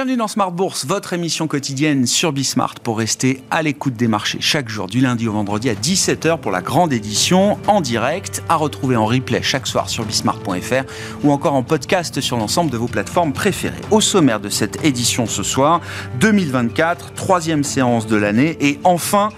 Bienvenue dans Smart Bourse, votre émission quotidienne sur Bismart pour rester à l'écoute des marchés chaque jour du lundi au vendredi à 17h pour la grande édition en direct à retrouver en replay chaque soir sur bismart.fr ou encore en podcast sur l'ensemble de vos plateformes préférées. Au sommaire de cette édition ce soir, 2024, troisième séance de l'année et enfin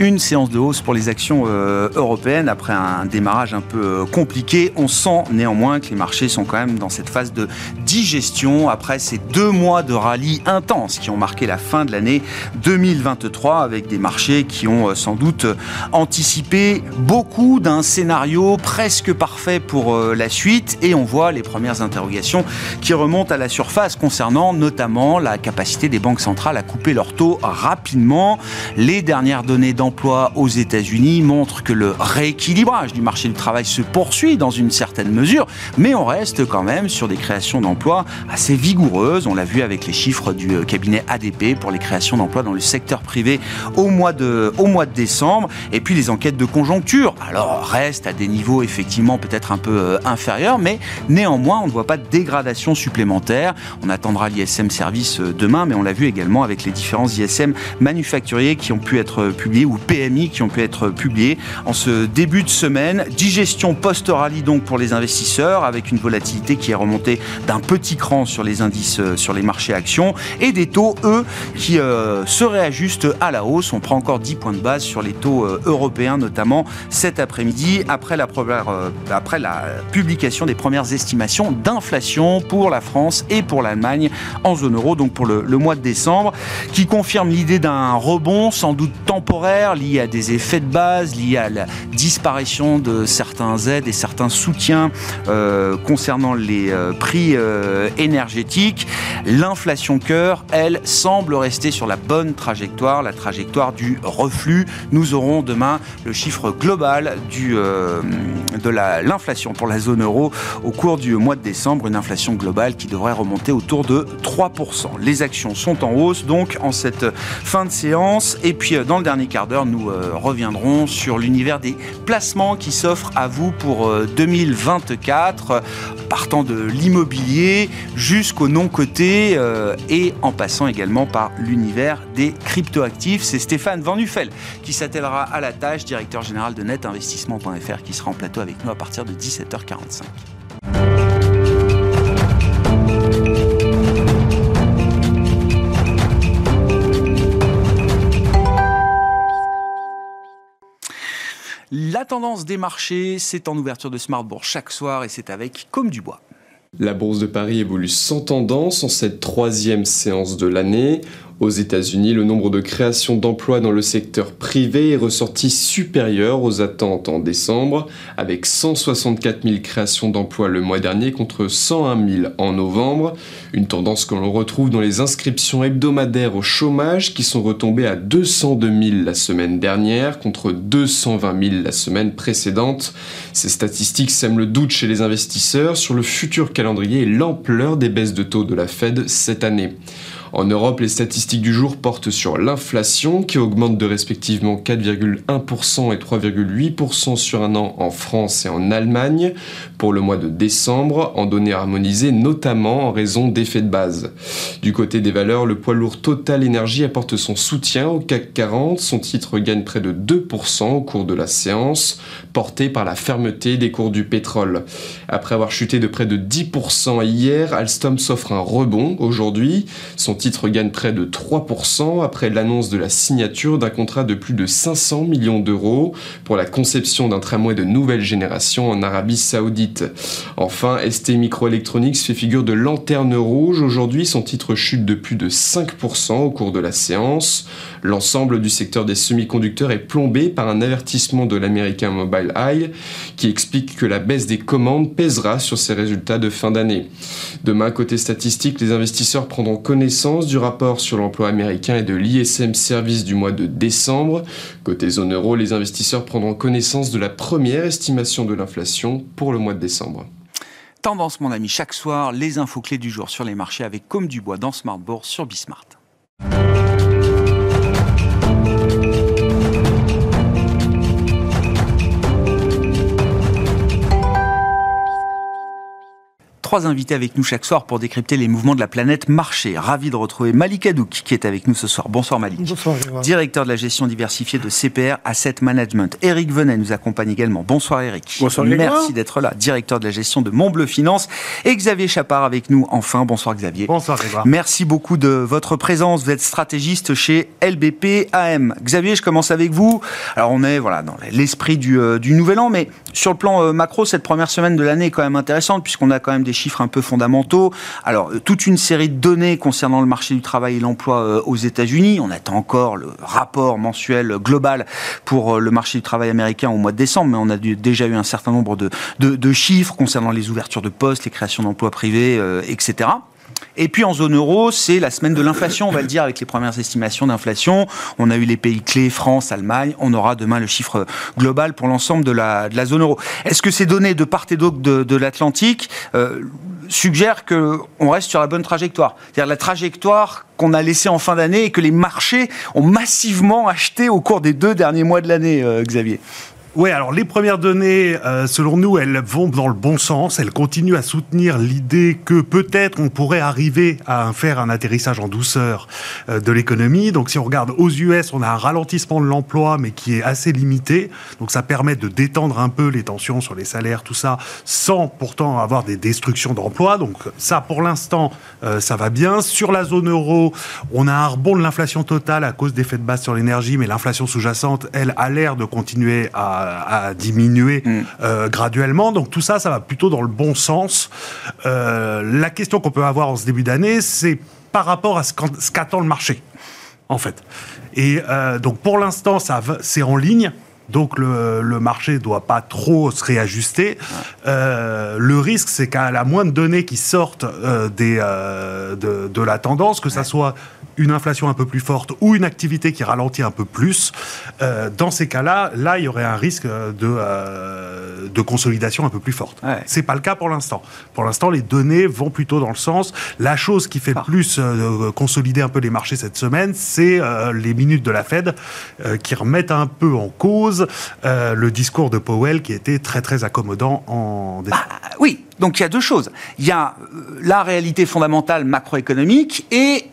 une séance de hausse pour les actions euh, européennes après un démarrage un peu euh, compliqué. On sent néanmoins que les marchés sont quand même dans cette phase de digestion après ces deux mois de rallye intense qui ont marqué la fin de l'année 2023 avec des marchés qui ont euh, sans doute anticipé beaucoup d'un scénario presque parfait pour la suite et on voit les premières interrogations qui remontent à la surface concernant notamment la capacité des banques centrales à couper leur taux rapidement. Les dernières données d'emploi aux États-Unis montre que le rééquilibrage du marché du travail se poursuit dans une certaine mesure, mais on reste quand même sur des créations d'emplois assez vigoureuses. On l'a vu avec les chiffres du euh, cabinet ADP pour les créations d'emplois dans le secteur privé au mois de, au mois de décembre. Et puis les enquêtes de conjoncture, alors restent à des niveaux effectivement peut-être un peu euh, inférieurs, mais néanmoins on ne voit pas de dégradation supplémentaire. On attendra l'ISM service euh, demain, mais on l'a vu également avec les différents ISM manufacturiers qui ont pu être publiés ou PMI qui ont pu être publiés en ce début de semaine. Digestion post-rallye donc pour les investisseurs avec une volatilité qui est remontée d'un petit cran sur les indices, euh, sur les marchés actions et des taux, eux, qui euh, se réajustent à la hausse. On prend encore 10 points de base sur les taux euh, européens, notamment cet après-midi, après la, après la publication des premières estimations d'inflation pour la France et pour l'Allemagne en zone euro, donc pour le mois de décembre, qui confirme l'idée d'un rebond sans doute temporaire liés à des effets de base, liés à la disparition de certains aides et certains soutiens euh, concernant les euh, prix euh, énergétiques. L'inflation cœur, elle, semble rester sur la bonne trajectoire, la trajectoire du reflux. Nous aurons demain le chiffre global de l'inflation pour la zone euro au cours du mois de décembre, une inflation globale qui devrait remonter autour de 3%. Les actions sont en hausse donc en cette fin de séance et puis dans le dernier quart nous euh, reviendrons sur l'univers des placements qui s'offrent à vous pour 2024, euh, partant de l'immobilier jusqu'au non-coté euh, et en passant également par l'univers des cryptoactifs. C'est Stéphane Van Nuffel qui s'attellera à la tâche, directeur général de netinvestissement.fr, qui sera en plateau avec nous à partir de 17h45. La tendance des marchés, c'est en ouverture de Smartbourg chaque soir et c'est avec Comme du Bois. La bourse de Paris évolue sans tendance en cette troisième séance de l'année. Aux États-Unis, le nombre de créations d'emplois dans le secteur privé est ressorti supérieur aux attentes en décembre, avec 164 000 créations d'emplois le mois dernier contre 101 000 en novembre. Une tendance que l'on retrouve dans les inscriptions hebdomadaires au chômage qui sont retombées à 202 000 la semaine dernière contre 220 000 la semaine précédente. Ces statistiques sèment le doute chez les investisseurs sur le futur calendrier et l'ampleur des baisses de taux de la Fed cette année. En Europe, les statistiques du jour portent sur l'inflation qui augmente de respectivement 4,1% et 3,8% sur un an en France et en Allemagne pour le mois de décembre, en données harmonisées notamment en raison d'effets de base. Du côté des valeurs, le poids lourd Total Énergie apporte son soutien au CAC 40. Son titre gagne près de 2% au cours de la séance, porté par la fermeté des cours du pétrole. Après avoir chuté de près de 10% hier, Alstom s'offre un rebond aujourd'hui. Son titre gagne près de 3% après l'annonce de la signature d'un contrat de plus de 500 millions d'euros pour la conception d'un tramway de nouvelle génération en Arabie Saoudite. Enfin, ST Microelectronics fait figure de lanterne rouge. Aujourd'hui, son titre chute de plus de 5% au cours de la séance. L'ensemble du secteur des semi-conducteurs est plombé par un avertissement de l'américain Mobile Eye qui explique que la baisse des commandes pèsera sur ses résultats de fin d'année. Demain, côté statistique, les investisseurs prendront connaissance du rapport sur l'emploi américain et de l'ISM Service du mois de décembre. Côté zone euro, les investisseurs prendront connaissance de la première estimation de l'inflation pour le mois de décembre. Tendance, mon ami, chaque soir, les infos clés du jour sur les marchés avec Comme du Bois dans Smart Bourse sur Bismart. Trois invités avec nous chaque soir pour décrypter les mouvements de la planète marché. Ravi de retrouver Malik Hadouk qui est avec nous ce soir. Bonsoir Malik. Bonsoir. Directeur de la gestion diversifiée de CPR Asset Management. Eric Venet nous accompagne également. Bonsoir Eric. Bonsoir Merci d'être là. Directeur de la gestion de Montbleu Finance. Et Xavier Chapard avec nous enfin. Bonsoir Xavier. Bonsoir Grégoire. Merci beaucoup de votre présence. Vous êtes stratégiste chez LBP AM. Xavier, je commence avec vous. Alors on est voilà dans l'esprit du, euh, du nouvel an, mais sur le plan euh, macro, cette première semaine de l'année est quand même intéressante puisqu'on a quand même des chiffres un peu fondamentaux. Alors, euh, toute une série de données concernant le marché du travail et l'emploi euh, aux États-Unis. On attend encore le rapport mensuel global pour le marché du travail américain au mois de décembre, mais on a déjà eu un certain nombre de, chiffres concernant les ouvertures de postes, les créations d'emplois privés, etc. Et puis en zone euro, c'est la semaine de l'inflation, on va le dire, avec les premières estimations d'inflation. On a eu les pays clés, France, Allemagne. On aura demain le chiffre global pour l'ensemble de la, zone euro. Est-ce que ces données de part et d'autre de, de l'Atlantique euh, suggèrent qu'on reste sur la bonne trajectoire? C'est-à-dire la trajectoire qu'on a laissée en fin d'année et que les marchés ont massivement acheté au cours des deux derniers mois de l'année, euh, Xavier oui, alors les premières données, euh, selon nous, elles vont dans le bon sens. Elles continuent à soutenir l'idée que peut-être on pourrait arriver à faire un atterrissage en douceur euh, de l'économie. Donc si on regarde aux US, on a un ralentissement de l'emploi, mais qui est assez limité. Donc ça permet de détendre un peu les tensions sur les salaires, tout ça, sans pourtant avoir des destructions d'emplois. Donc ça, pour l'instant, euh, ça va bien. Sur la zone euro, on a un rebond de l'inflation totale à cause des effets de base sur l'énergie, mais l'inflation sous-jacente, elle, a l'air de continuer à à, diminuer mm. euh, graduellement. Donc tout ça, ça va plutôt dans le bon sens. Euh, la question qu'on peut avoir en ce début d'année, c'est par rapport à ce qu'attend le marché, en fait. Et euh, donc pour l'instant, c'est en ligne. Donc le, le marché ne doit pas trop se réajuster. Euh, le risque, c'est qu'à la moindre donnée qui sortent euh, des, euh, de, de, la tendance, que ça soit une inflation un peu plus forte ou une activité qui ralentit un peu plus, euh, dans ces cas-là, là, il y aurait un risque de, euh, de consolidation un peu plus forte. Ouais. C'est pas le cas pour l'instant. Pour l'instant, les données vont plutôt dans le sens. La chose qui fait le plus euh, consolider un peu les marchés cette semaine, c'est euh, les minutes de la Fed euh, qui remettent un peu en cause euh, le discours de Powell qui était très très accommodant en décembre. Bah, oui, donc il y a deux choses. Il y a la réalité fondamentale macroéconomique et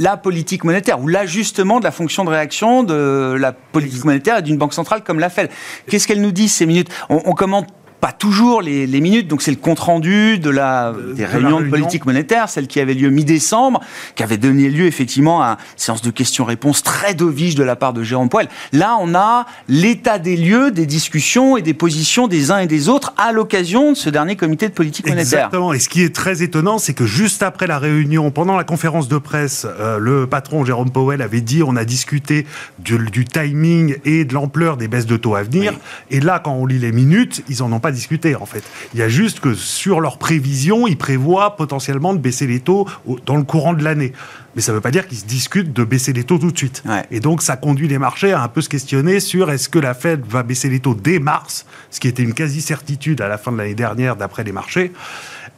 la politique monétaire ou l'ajustement de la fonction de réaction de la politique monétaire et d'une banque centrale comme la Fed. Qu'est-ce qu'elle nous dit ces minutes? On, on commente pas toujours les, les minutes. Donc c'est le compte rendu de la de, des de réunions réunion. de politique monétaire, celle qui avait lieu mi-décembre, qui avait donné lieu effectivement à une séance de questions-réponses très dovish de la part de Jérôme Poel. Là, on a l'état des lieux, des discussions et des positions des uns et des autres à l'occasion de ce dernier comité de politique monétaire. Exactement. Et ce qui est très étonnant, c'est que juste après la réunion, pendant la conférence de presse, euh, le patron Jérôme Powell avait dit on a discuté du, du timing et de l'ampleur des baisses de taux à venir. Oui. Et là, quand on lit les minutes, ils en ont pas discuter en fait. Il y a juste que sur leurs prévisions, ils prévoient potentiellement de baisser les taux dans le courant de l'année. Mais ça ne veut pas dire qu'ils se discutent de baisser les taux tout de suite. Ouais. Et donc ça conduit les marchés à un peu se questionner sur est-ce que la Fed va baisser les taux dès mars, ce qui était une quasi-certitude à la fin de l'année dernière d'après les marchés.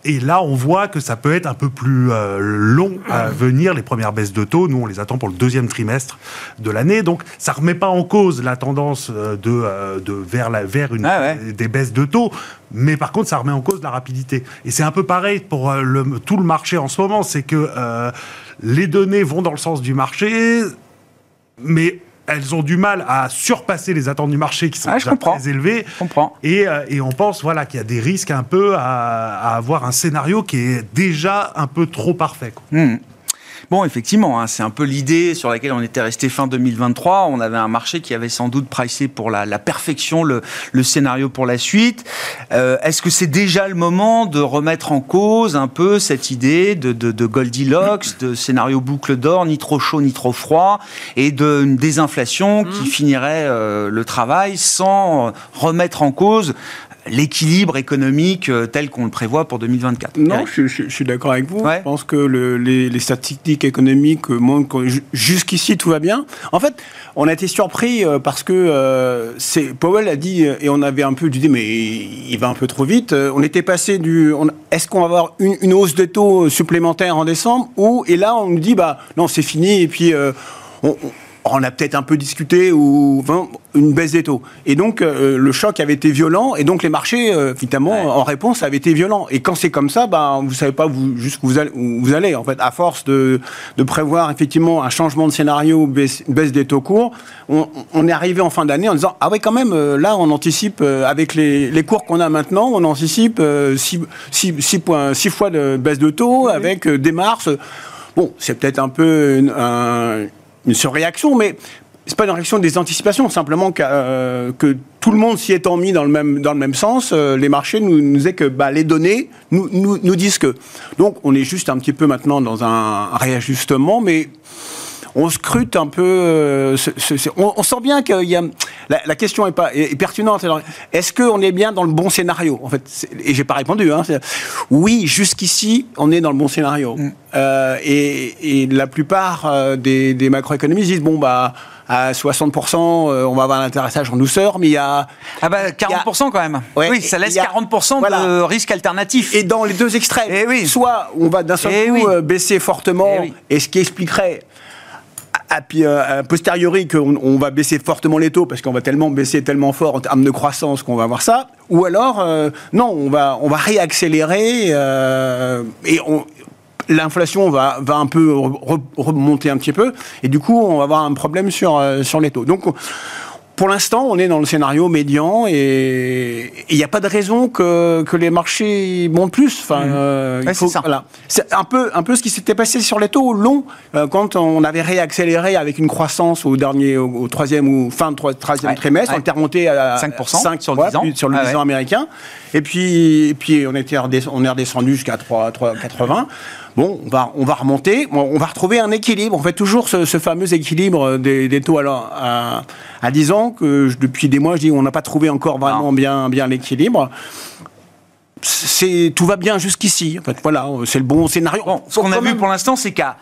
Et là, on voit que ça peut être un peu plus euh, long à venir, les premières baisses de taux. Nous, on les attend pour le deuxième trimestre de l'année. Donc, ça ne remet pas en cause la tendance de, euh, de vers, la, vers une, ah ouais. des baisses de taux. Mais par contre, ça remet en cause la rapidité. Et c'est un peu pareil pour euh, le, tout le marché en ce moment. C'est que euh, les données vont dans le sens du marché, mais elles ont du mal à surpasser les attentes du marché qui sont ah, déjà très élevées. Je comprends. Et, euh, et on pense voilà, qu'il y a des risques un peu à, à, avoir un scénario qui est déjà un peu trop parfait. Quoi. Mmh. Bon, effectivement, hein, c'est un peu l'idée sur laquelle on était resté fin 2023. On avait un marché qui avait sans doute pricé pour la, la perfection le, le, scénario pour la suite. Euh, Est-ce que c'est déjà le moment de remettre en cause un peu cette idée de, de, de Goldilocks, de scénario boucle d'or, ni trop chaud ni trop froid, et d'une désinflation mmh. qui finirait euh, le travail sans remettre en cause l'équilibre économique euh, tel qu'on le prévoit pour 2024 Non, je, je, je, suis d'accord avec vous. Ouais. Je pense que le, les, les, statistiques économiques montrent que jusqu'ici tout va bien. En fait, on a été surpris euh, parce que euh, Powell a dit, et on avait un peu dit, mais il va un peu trop vite. On était passé du. Est-ce qu'on va avoir une, une, hausse de taux supplémentaire en décembre ou, Et là, on nous dit, bah non, c'est fini, et puis. Euh, on, on a peut-être un peu discuté ou une baisse des taux. Et donc euh, le choc avait été violent et donc les marchés, euh, finalement, en réponse, avaient été violents. Et quand c'est comme ça, ben, vous savez pas vous, jusqu'où vous allez, vous allez. En fait, à force de, de, prévoir effectivement un changement de scénario, baisse, baisse des taux courts, on, on est arrivé en fin d'année en disant ah ouais quand même euh, là on anticipe avec les, les cours qu'on a maintenant, on anticipe 6 six, six, points, six fois de baisse de taux avec des mars. Bon, c'est peut-être un peu une, un, une surréaction, mais c'est pas une réaction des anticipations, simplement que, euh, que tout le monde s'y étant mis dans le même, dans le même sens, euh, les marchés nous, nous disaient que bah, les données nous, nous, nous, disent que. Donc on est juste un petit peu maintenant dans un réajustement, mais on scrute un peu. Euh, on, sent bien que y a, la, question est, pas, est, pertinente. Est-ce qu'on est bien dans le bon scénario En fait, et j'ai pas répondu. Hein, oui, jusqu'ici, on est dans le bon scénario. Mm. Euh, et, la plupart euh, des, macroéconomistes disent bon bah à 60%, on va avoir un intéressage en douceur, mais il y a... Ah bah 40% quand même. oui, ça laisse 40% de risque alternatif. Et dans les deux extrêmes, et eh oui. soit on va d'un seul eh coup baisser fortement, et, eh et ce qui expliquerait a euh, posteriori qu'on on va baisser fortement les taux parce qu'on va tellement baisser tellement fort en termes de croissance qu'on va avoir ça, ou alors euh, non, on va on va réaccélérer euh, et l'inflation va, un peu remonter un petit peu, et du coup, on va avoir un problème sur, sur les taux. Donc, pour l'instant, on est dans le scénario médian et il n'y a pas de raison que, que les marchés montent plus. Enfin, mmh. euh, c'est voilà. Un peu, un peu ce qui s'était passé sur les taux longs euh, quand on avait réaccéléré avec une croissance au dernier, au, troisième ou fin de troisième trimestre. On était remonté à 5%, 5 sur le 10 ans, sur le ah, américain. Et puis, et puis on, était on est redescendu jusqu'à 3,80. Bon, on va, on va remonter, on va retrouver un équilibre. On fait toujours ce, fameux équilibre des, taux à, à, 10 ans, que depuis des mois, je dis on n'a pas trouvé encore vraiment bien, bien l'équilibre. Tout va bien jusqu'ici. En fait, voilà, c'est le bon scénario. ce qu'on a vu pour l'instant, c'est qu'à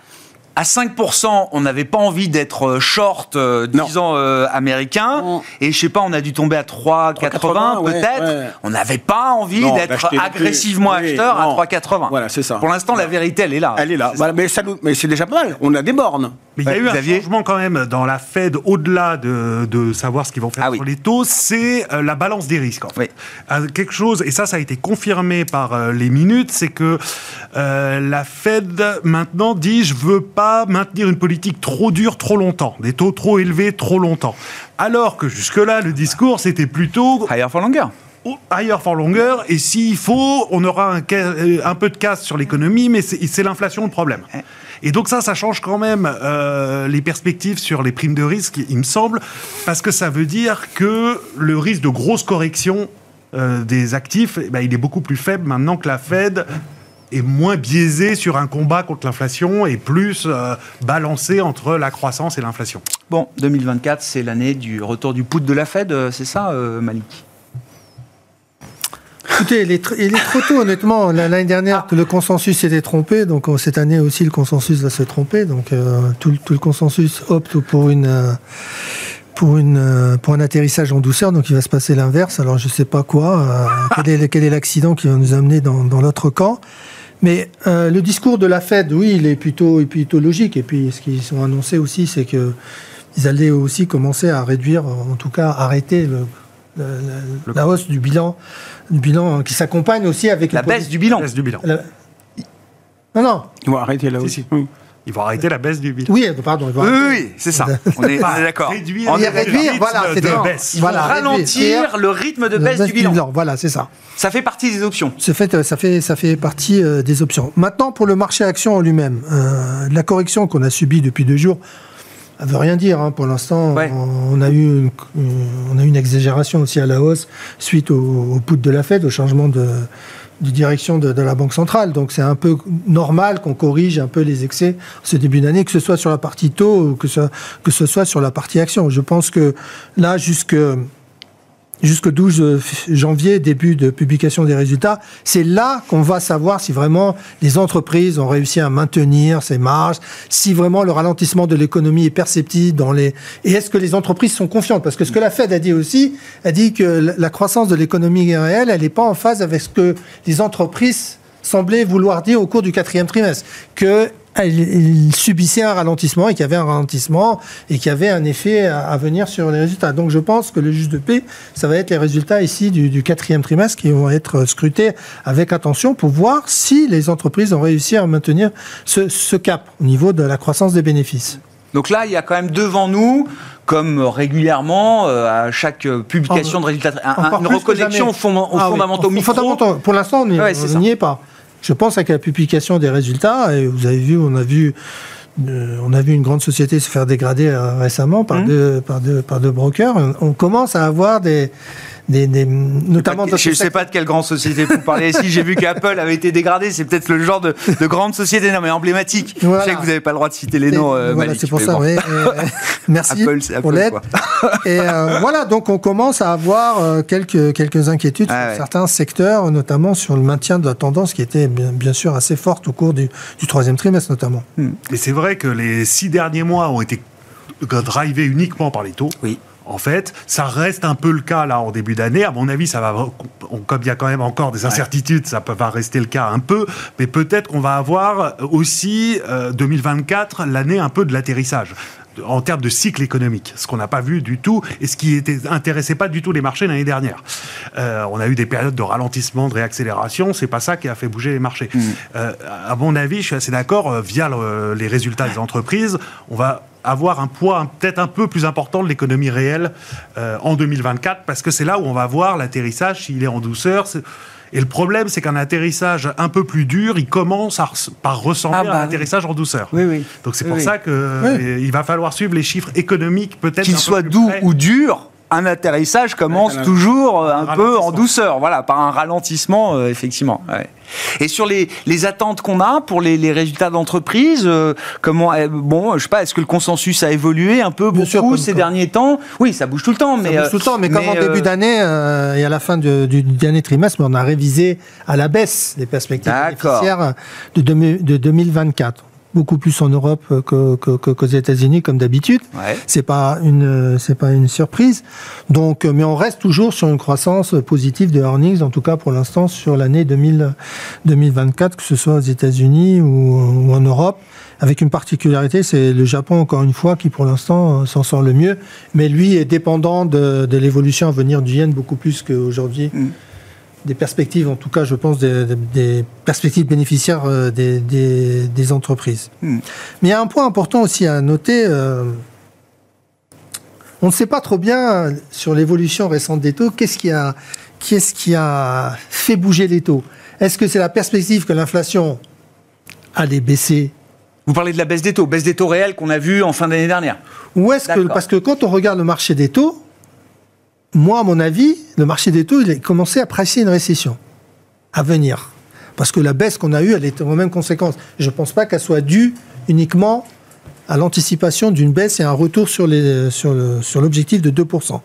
à 5%, on n'avait pas envie d'être euh, short, euh, disons, euh, américain. Et je sais pas, on a dû tomber à 3,80 peut-être. On n'avait pas envie d'être agressivement acheteur à 3,80. Voilà, c'est ça. Pour l'instant, la vérité, elle est là. Elle est là. mais, mais c'est déjà pas mal. On a des bornes. Mais il y a eu un changement quand même dans la Fed, au-delà de, de, savoir ce qu'ils vont faire ah sur les taux, c'est la balance des risques. En fait. quelque chose, et ça, ça a été confirmé par les minutes, c'est que la Fed maintenant dit je veux pas maintenir une politique trop dure trop longtemps, des taux trop élevés trop longtemps. Alors que jusque-là, le discours, c'était plutôt... Higher for longer higher for longer, et s'il faut, on aura un, euh, un peu de casse sur l'économie, mais c'est l'inflation le problème. Et donc ça, ça change quand même euh, les perspectives sur les primes de risque, il me semble, parce que ça veut dire que le risque de grosse correction euh, des actifs, eh ben, il est beaucoup plus faible maintenant que la Fed est moins biaisé sur un combat contre l'inflation et plus euh, balancé entre la croissance et l'inflation. Bon, 2024, c'est l'année du retour du poudre de la Fed, euh, c'est ça, Malik? Écoutez, il est, trop tôt, honnêtement. L'année dernière, ah. le consensus s'était trompé, donc cette année aussi, le consensus va se tromper. Donc tout, le consensus opte pour une pour, une, pour un atterrissage en douceur, donc il va se passer l'inverse. Alors je ne sais pas quoi, quel est l'accident qui va nous amener dans, dans l'autre camp. Mais euh, le discours de la Fed, oui, il est plutôt, plutôt logique. Et puis, ce qu'ils ont annoncé aussi, c'est qu'ils allaient aussi commencer à réduire, en tout cas arrêter la hausse du bilan, du bilan qui s'accompagne aussi avec la baisse du bilan. Baisse du bilan. Non, non. Ils vont arrêter là aussi. Ils vont arrêter la baisse du bilan. Oui, pardon. oui, oui, c'est ça. On est, d'accord. Réduire, réduire, voilà, c'est de baisse. Voilà, ralentir le rythme de baisse, du, bilan. Voilà, c'est ça. Ça fait partie des options. Ça fait, ça fait, ça fait partie euh, des options. Maintenant, pour le marché action en lui-même, euh, la correction qu'on a subie depuis deux jours, ça veut rien dire. Hein. Pour l'instant, on, a eu une, on a eu une exagération aussi à la hausse suite au, au de la Fed, au changement de de direction de, la Banque centrale. Donc c'est un peu normal qu'on corrige un peu les excès ce début d'année, que ce soit sur la partie taux ou que ce, que ce soit sur la partie action. Je pense que là, jusque jusqu'au 12 janvier, début de publication des résultats, c'est là qu'on va savoir si vraiment les entreprises ont réussi à maintenir ces marges, si vraiment le ralentissement de l'économie est perceptible dans les... Et est-ce que les entreprises sont confiantes? Parce que ce que la Fed a dit aussi, a dit que la croissance de l'économie réelle, elle n'est pas en phase avec ce que les entreprises semblaient vouloir dire au cours du quatrième trimestre, que il, subissait un ralentissement et qu'il y avait un ralentissement et qu'il y avait un effet à, venir sur les résultats. Donc je pense que le juge de paix, ça va être les résultats ici du, quatrième trimestre qui vont être scrutés avec attention pour voir si les entreprises ont réussi à maintenir ce, cap au niveau de la croissance des bénéfices. Donc là, il y a quand même devant nous comme régulièrement euh, à chaque publication de résultats, une reconnexion aux, ah fondamentaux micro. Pour l'instant, on n'y est pas. Je pense avec la publication des résultats, et vous avez vu, on a vu, euh, on a vu une grande société se faire dégrader euh, récemment par, mmh. deux, par, deux, par deux brokers. On commence à avoir des, notamment je ne sais pas de quelle grande société vous parlez ici. J'ai vu qu'Apple avait été dégradé. C'est peut-être le genre de, grande société, non mais emblématique. Je sais que vous n'avez pas le droit de citer les noms. Euh, voilà, c'est pour ça. merci pour l'aide. Et euh, voilà, donc on commence à avoir euh, quelques quelques inquiétudes ah sur certains secteurs, notamment sur le maintien de la tendance qui était bien, sûr assez forte au cours du, troisième trimestre, notamment. Hmm. Et c'est vrai que les six derniers mois ont été drivés uniquement par les taux. Oui en fait. Ça reste un peu le cas là en début d'année. À mon avis, ça va, comme il y a quand même encore des incertitudes, ça va rester le cas un peu. Mais peut-être qu'on va avoir aussi 2024 euh, l'année un peu de l'atterrissage en termes de cycle économique, ce qu'on n'a pas vu du tout et ce qui était, intéressait pas du tout les marchés l'année dernière. Euh, on a eu des périodes de ralentissement, de réaccélération, c'est pas ça qui a fait bouger les marchés. Mmh. Euh, à mon avis, je suis assez d'accord, via les résultats des entreprises, on va avoir un poids peut-être un peu plus important de l'économie réelle euh, en 2024, parce que c'est là où on va voir l'atterrissage, s'il est en douceur. Et le problème, c'est qu'un atterrissage un peu plus dur, il commence par ressembler ah à un bah atterrissage en douceur. Oui, oui. Donc c'est pour ça qu'il euh, va falloir suivre les chiffres économiques, peut-être. Qu'il soit doux ou dur, un atterrissage commence toujours euh, un, peu en douceur, voilà, par un ralentissement, effectivement. Et sur les, les attentes qu'on a pour les, les résultats d'entreprise, euh, comment, bon, je sais pas, est-ce que le consensus a évolué un peu beaucoup ces derniers temps? Oui, ça bouge tout le temps, mais ça bouge tout le temps, mais, comme en début euh, d'année euh, et à la fin du, dernier trimestre, on a révisé à la baisse les perspectives bénéficiaires de, de 2024 beaucoup plus en Europe qu'aux que, États-Unis comme d'habitude. Ouais. C'est pas une c'est pas une surprise. Donc, mais on reste toujours sur une croissance positive de earnings, en tout cas pour l'instant sur l'année 2024, que ce soit aux États-Unis ou, en Europe. Avec une particularité, c'est le Japon encore une fois qui pour l'instant s'en sort le mieux, mais lui est dépendant de, de l'évolution à venir du yen beaucoup plus qu'aujourd'hui. Mm des perspectives, en tout cas, je pense, des, perspectives bénéficiaires euh, des, entreprises. Hmm. Mais il y a un point important aussi à noter. Euh, on ne sait pas trop bien sur l'évolution récente des taux, qu'est-ce qui a, qu'est-ce qui a fait bouger les taux? Est-ce que c'est la perspective que l'inflation allait baisser? Vous parlez de la baisse des taux, baisse des taux réels qu'on a vu en fin d'année dernière Ou est-ce que, parce que quand on regarde le marché des taux, moi, à mon avis, le marché des taux, il a commencé à presser une récession à venir. Parce que la baisse qu'on a eue, elle est aux mêmes conséquences. Je ne pense pas qu'elle soit due uniquement à l'anticipation d'une baisse et un retour sur l'objectif sur de 2%.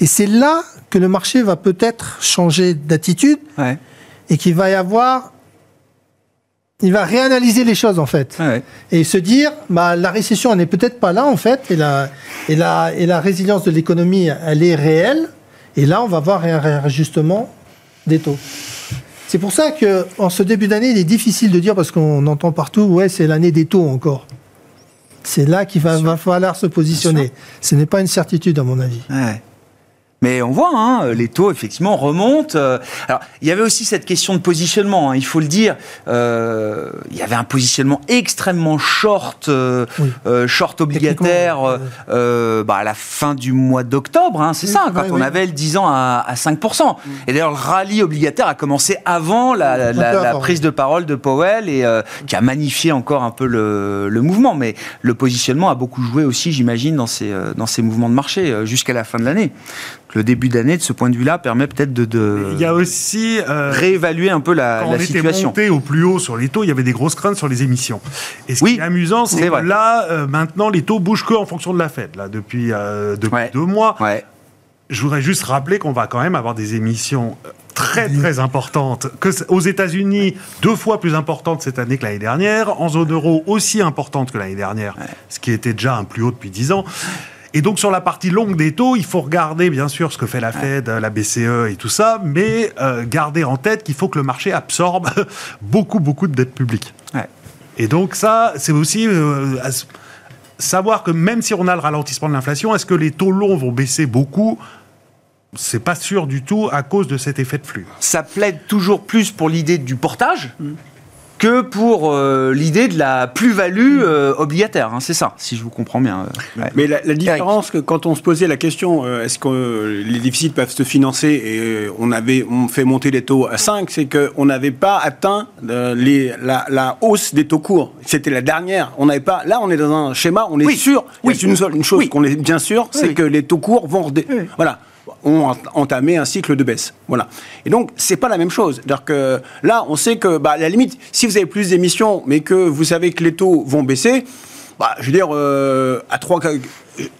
Et c'est là que le marché va peut-être changer d'attitude et qu'il va y avoir il va réanalyser les choses en fait et se dire bah, la récession n'est peut-être pas là en fait et la, et la, et la résilience de l'économie elle est réelle et là on va voir un réajustement des taux. C'est pour ça que en ce début d'année il est difficile de dire parce qu'on entend partout ouais c'est l'année des taux encore. C'est là qu'il va, va, falloir se positionner. Ce n'est pas une certitude à mon avis. Mais on voit, hein, les taux effectivement remontent. Euh, alors, il y avait aussi cette question de positionnement, hein, il faut le dire. Euh, il y avait un positionnement extrêmement short, euh, short obligataire bah, à la fin du mois d'octobre, hein, c'est ça, quand on avait le 10 ans à, 5%. Mm. Et d'ailleurs, le rallye obligataire a commencé avant la, prise de parole de Powell et qui a magnifié encore un peu le, le, mouvement. Mais le positionnement a beaucoup joué aussi, j'imagine, dans ces, dans ces mouvements de marché jusqu'à la fin de l'année le début d'année, de ce point de vue-là, permet peut-être de, il y a aussi euh, réévaluer un peu la, quand la on situation. Était monté au plus haut sur les taux, il y avait des grosses craintes sur les émissions. Et ce qui est amusant, c'est que là, euh, maintenant, les taux bougent que en fonction de la Fed. Là, depuis, euh, depuis deux mois. Je voudrais juste rappeler qu'on va quand même avoir des émissions très très importantes que aux États-Unis deux fois plus importantes cette année que l'année dernière en zone euro aussi importantes que l'année dernière ce qui était déjà un plus haut depuis dix ans et donc sur la partie longue des taux, il faut regarder bien sûr ce que fait la Fed, la BCE et tout ça, mais euh, garder en tête qu'il faut que le marché absorbe beaucoup beaucoup de dettes publiques. Et donc ça, c'est aussi savoir que même si on a le ralentissement de l'inflation, est-ce que les taux longs vont baisser beaucoup? C'est pas sûr du tout à cause de cet effet de flux. Ça plaide toujours plus pour l'idée du portage mm que pour euh, l'idée de la plus-value euh, obligataire. Hein, c'est ça, si je vous comprends bien. Euh, Mais la, différence, que quand on se posait la question, est-ce que les déficits peuvent se financer et on avait on fait monter les taux à 5, c'est qu'on n'avait pas atteint les, la, hausse des taux courts. C'était la dernière. On n'avait pas. Là, on est dans un schéma. On est sûr. Oui. une, seule, une chose qu'on est bien sûr, c'est que les taux courts vont. Voilà ont entamé un cycle de baisse. Voilà. Et donc, c'est pas la même chose. C'est-à-dire que là, on sait que, bah, à la limite, si vous avez plus d'émissions, mais que vous savez que les taux vont baisser, bah, je veux dire, euh, à 3,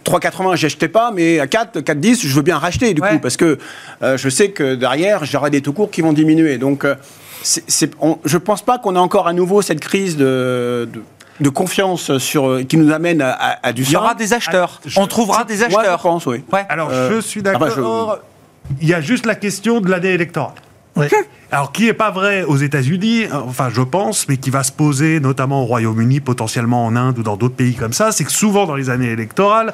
3,80, j'achetais pas, mais à 4, 4,10, je veux bien racheter, du coup, parce que euh, je sais que derrière, j'aurai des taux courts qui vont diminuer. Donc, euh, c'est, je pense pas qu'on ait encore à nouveau cette crise de de confiance sur, euh, qui nous amène à, du Il y aura des acheteurs. Ah, On trouvera des acheteurs. je pense, oui. Alors, euh, je suis ah, bah, d'accord. Il y a juste la question de l'année électorale. Alors, qui n'est pas vrai aux États-Unis, enfin, je pense, mais qui va se poser notamment au Royaume-Uni, potentiellement en Inde ou dans d'autres pays comme ça, c'est que souvent dans les années électorales,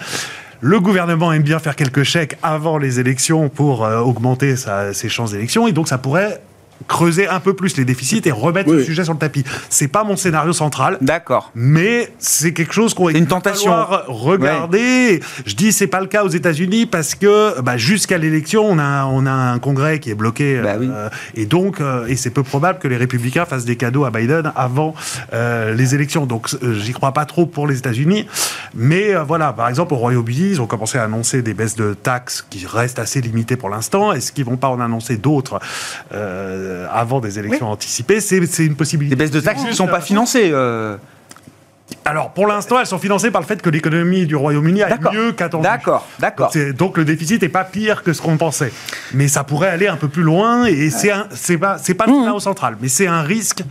le gouvernement aime bien faire quelques chèques avant les élections pour euh, augmenter ses chances d'élection, et donc ça pourrait creuser un peu plus les déficits et remettre le sujet sur le tapis. C'est pas mon scénario central. D'accord. Mais c'est quelque chose qu'on une tentation. regarder. Je dis c'est pas le cas aux États-Unis parce que bah, jusqu'à l'élection on a on a un Congrès qui est bloqué bah euh, et donc euh, et c'est peu probable que les républicains fassent des cadeaux à Biden avant euh, les élections. Donc j'y crois pas trop pour les États-Unis. Mais voilà, par exemple au Royaume-Uni ils ont commencé à annoncer des baisses de taxes qui restent assez limitées pour l'instant. Est-ce qu'ils vont pas en annoncer d'autres euh, avant des élections anticipées, c'est une possibilité. Les baisses de taxes ne sont pas financées. Euh. Alors, pour l'instant, elles sont financées par le fait que l'économie du Royaume-Uni a mieux qu'attendu. D'accord, d'accord. Donc, le déficit n'est pas pire que ce qu'on pensait. Mais ça pourrait aller un peu plus loin et c'est pas, pas le mmh. au central. Mais c'est un risque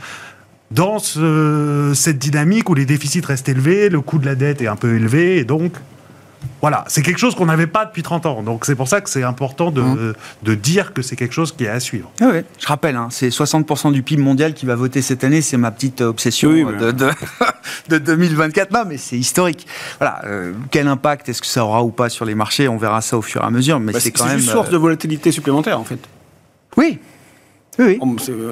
dans cette dynamique où les déficits restent élevés, le coût de la dette est un peu élevé et donc voilà, c'est quelque chose qu'on n'avait pas depuis 30 ans. Donc c'est pour ça que c'est important de, mmh. de, dire que c'est quelque chose qui est à suivre. Ah je rappelle, hein, c'est 60% du PIB mondial qui va voter cette année. C'est ma petite obsession de, de, 2024. Non, mais c'est historique. Voilà, euh, quel impact est-ce que ça aura ou pas sur les marchés? On verra ça au fur et à mesure. Mais bah, c'est quand même. une source de volatilité supplémentaire, en fait. Oui, oui.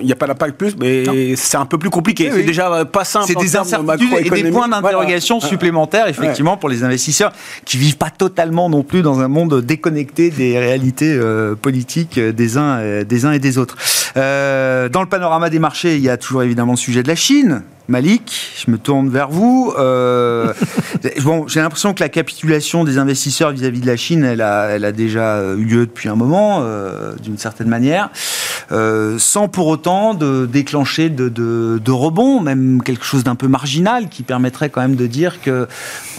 Il n'y a pas d'impact plus, mais c'est un peu plus compliqué. c'est déjà pas simple. C'est des incertitudes et des points d'interrogation supplémentaires, effectivement, pour les investisseurs qui vivent pas totalement non plus dans un monde déconnecté des réalités euh, politiques des uns, euh, des uns et des autres. Euh, dans le panorama des marchés, il y a toujours évidemment le sujet de la Chine. Malik, je me tourne vers vous. Euh, bon, j'ai l'impression que la capitulation des investisseurs vis-à-vis de la Chine, elle a, elle a, déjà eu lieu depuis un moment, euh, d'une certaine manière, euh, sans pour autant de déclencher de, de, de rebond, même quelque chose d'un peu marginal qui permettrait quand même de dire que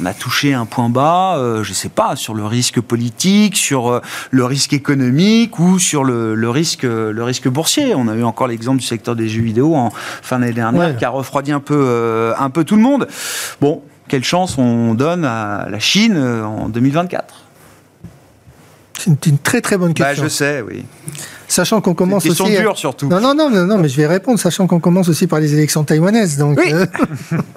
on a touché un point bas, je sais pas, sur le risque politique, sur le risque économique ou sur le, le, risque, le risque boursier. On a eu encore l'exemple du secteur des jeux vidéo en fin d'année dernière qui a refroidi un peu, euh, un peu tout le monde. Bon, quelle chance on donne à la Chine euh, en 2024 C'est une, très très bonne bah, question. je sais, oui. Sachant qu'on commence une question dure surtout. Non, non, non, non, mais je vais répondre, sachant qu'on commence aussi par les élections taïwanaises. Donc, oui. Euh,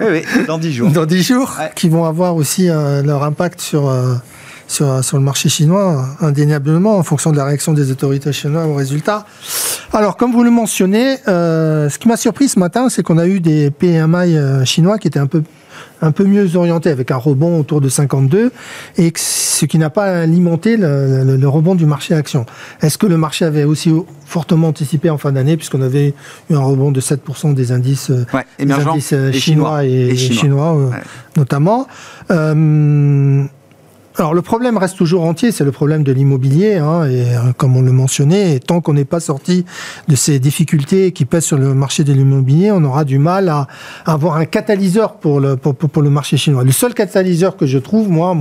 oui, dans dix jours. Dans dix jours, qui vont avoir aussi leur impact sur, sur, sur, le marché chinois, indéniablement, en fonction de la réaction des autorités chinoises aux résultats. Alors, comme vous le mentionnez, euh, ce qui m'a surpris ce matin, c'est qu'on a eu des PMI euh, chinois qui étaient un peu un peu mieux orientés, avec un rebond autour de 52, et ce qui n'a pas alimenté le, rebond du marché action. Est-ce que le marché avait aussi fortement anticipé en fin d'année, puisqu'on avait eu un rebond de 7% des indices, euh, chinois, et, chinois, notamment alors le problème reste toujours entier, c'est le problème de l'immobilier, hein, et euh, comme on le mentionnait, tant qu'on n'est pas sorti de ces difficultés qui pèsent sur le marché de l'immobilier, on aura du mal à, avoir un catalyseur pour le, pour, le marché chinois. Le seul catalyseur que je trouve, moi, à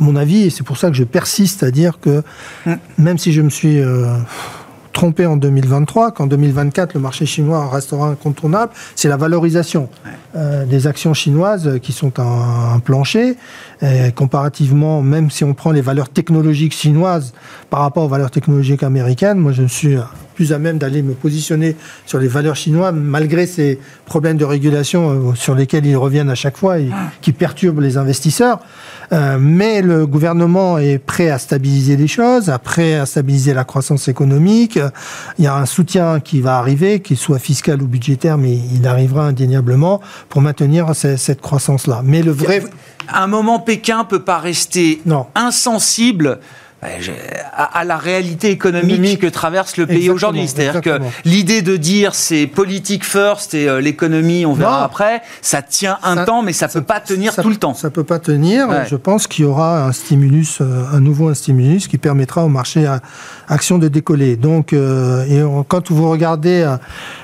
mon, avis, et c'est pour ça que je persiste à dire que mm. même si je me suis... Euh, trompé en 2023, qu'en 2024, le marché chinois restera incontournable, c'est la valorisation euh, des actions chinoises qui sont un, plancher. Et comparativement, même si on prend les valeurs technologiques chinoises par rapport aux valeurs technologiques américaines, moi je suis plus à même d'aller me positionner sur les valeurs chinoises, malgré ces problèmes de régulation sur lesquels ils reviennent à chaque fois et qui perturbent les investisseurs. mais le gouvernement est prêt à stabiliser les choses, prêt à stabiliser la croissance économique. Il y a un soutien qui va arriver, qu'il soit fiscal ou budgétaire, mais il arrivera indéniablement pour maintenir cette croissance-là. Mais le vrai à un moment, Pékin peut pas rester insensible à, la réalité économique que traverse le pays aujourd'hui. C'est-à-dire que l'idée de dire c'est politique first et euh, l'économie on verra après, ça tient un temps, mais ça, ne peut pas tenir tout le temps. Ça peut pas tenir. Je pense qu'il y aura un stimulus, euh, un nouveau un stimulus qui permettra au marché à, action de décoller. Donc, euh, et quand vous regardez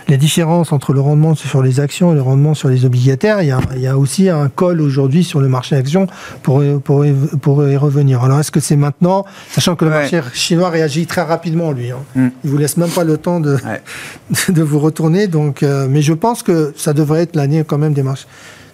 les différences entre le rendement sur les actions et le rendement sur les obligataires, il y a, il y a aussi un col aujourd'hui sur le marché actions pour, pour, pour y revenir. Alors, est-ce que c'est maintenant Sachant que le marché chinois réagit très rapidement, lui. Hein. Mm. Il vous laisse même pas le temps de, de vous retourner. Donc, euh, mais je pense que ça devrait être l'année quand même des marchés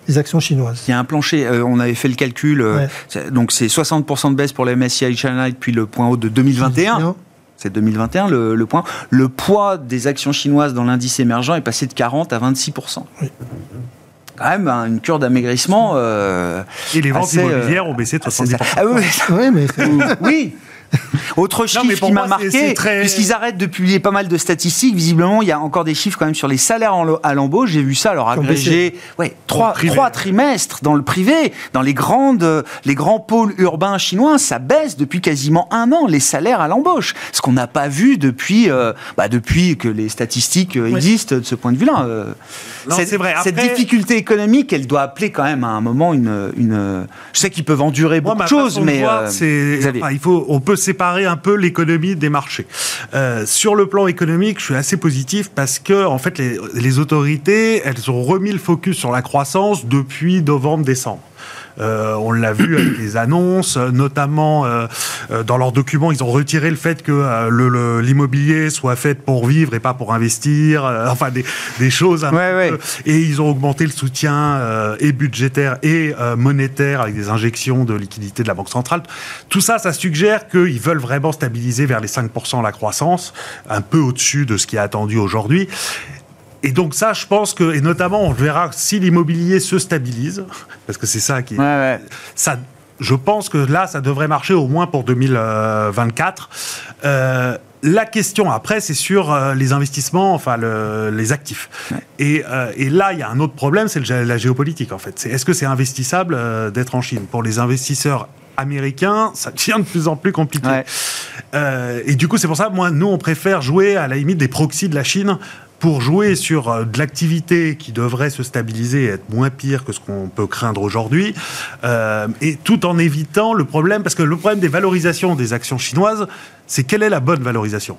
des actions chinoises. Il y a un plancher, euh, on avait fait le calcul, euh, donc c'est 60% de baisse pour le MSCI China depuis le point haut de 2021. C'est 2021 le, le, point. Le poids des actions chinoises dans l'indice émergent est passé de 40 à 26%. Oui quand même une cure d'amaigrissement. et les ventes immobilières ont baissé de 70%. Ah oui, mais oui. Autre chiffre qui m'a marqué, puisqu'ils arrêtent de publier pas mal de statistiques, visiblement, il y a encore des chiffres quand même sur les salaires à l'embauche. J'ai vu ça, alors agrégé, ouais, trois, trois trimestres dans le privé, dans les grandes, les grands pôles urbains chinois, ça baisse depuis quasiment un an, les salaires à l'embauche. Ce qu'on n'a pas vu depuis, euh, bah, depuis que les statistiques euh, existent de ce point de vue-là. Euh. c'est vrai. Cette difficulté économique, elle doit appeler quand même à un moment une. une... Je sais qu'ils peuvent endurer beaucoup de choses, mais. il faut, on peut séparer un peu l'économie des marchés. Euh, sur le plan économique, je suis assez positif parce que en fait, les, les autorités, elles ont remis le focus sur la croissance depuis novembre-décembre. Euh, on l'a vu avec les annonces, notamment euh, euh, dans leurs documents, ils ont retiré le fait que l'immobilier soit fait pour vivre et pas pour investir, enfin des, choses un peu, Et ils ont augmenté le soutien et budgétaire et monétaire avec des injections de liquidités de la Banque centrale. Tout ça, ça suggère qu'ils veulent vraiment stabiliser vers les 5% la croissance, un peu au-dessus de ce qui est attendu aujourd'hui. Et donc ça, je pense que, et notamment, on verra si l'immobilier se stabilise, parce que c'est ça qui... Ça, je pense que là, ça devrait marcher au moins pour 2024. Euh, la question après, c'est sur euh, les investissements, enfin les actifs. Et, euh, et, là, il y a un autre problème, c'est la géopolitique en fait. est-ce que c'est investissable d'être en Chine? Pour les investisseurs américains, ça devient de plus en plus compliqué. et du coup, c'est pour ça, moi, nous, on préfère jouer à la limite des proxys de la Chine pour jouer sur euh, de l'activité qui devrait se stabiliser et être moins pire que ce qu'on peut craindre aujourd'hui, euh, et tout en évitant le problème, parce que le problème des valorisations des actions chinoises, c'est quelle est la bonne valorisation?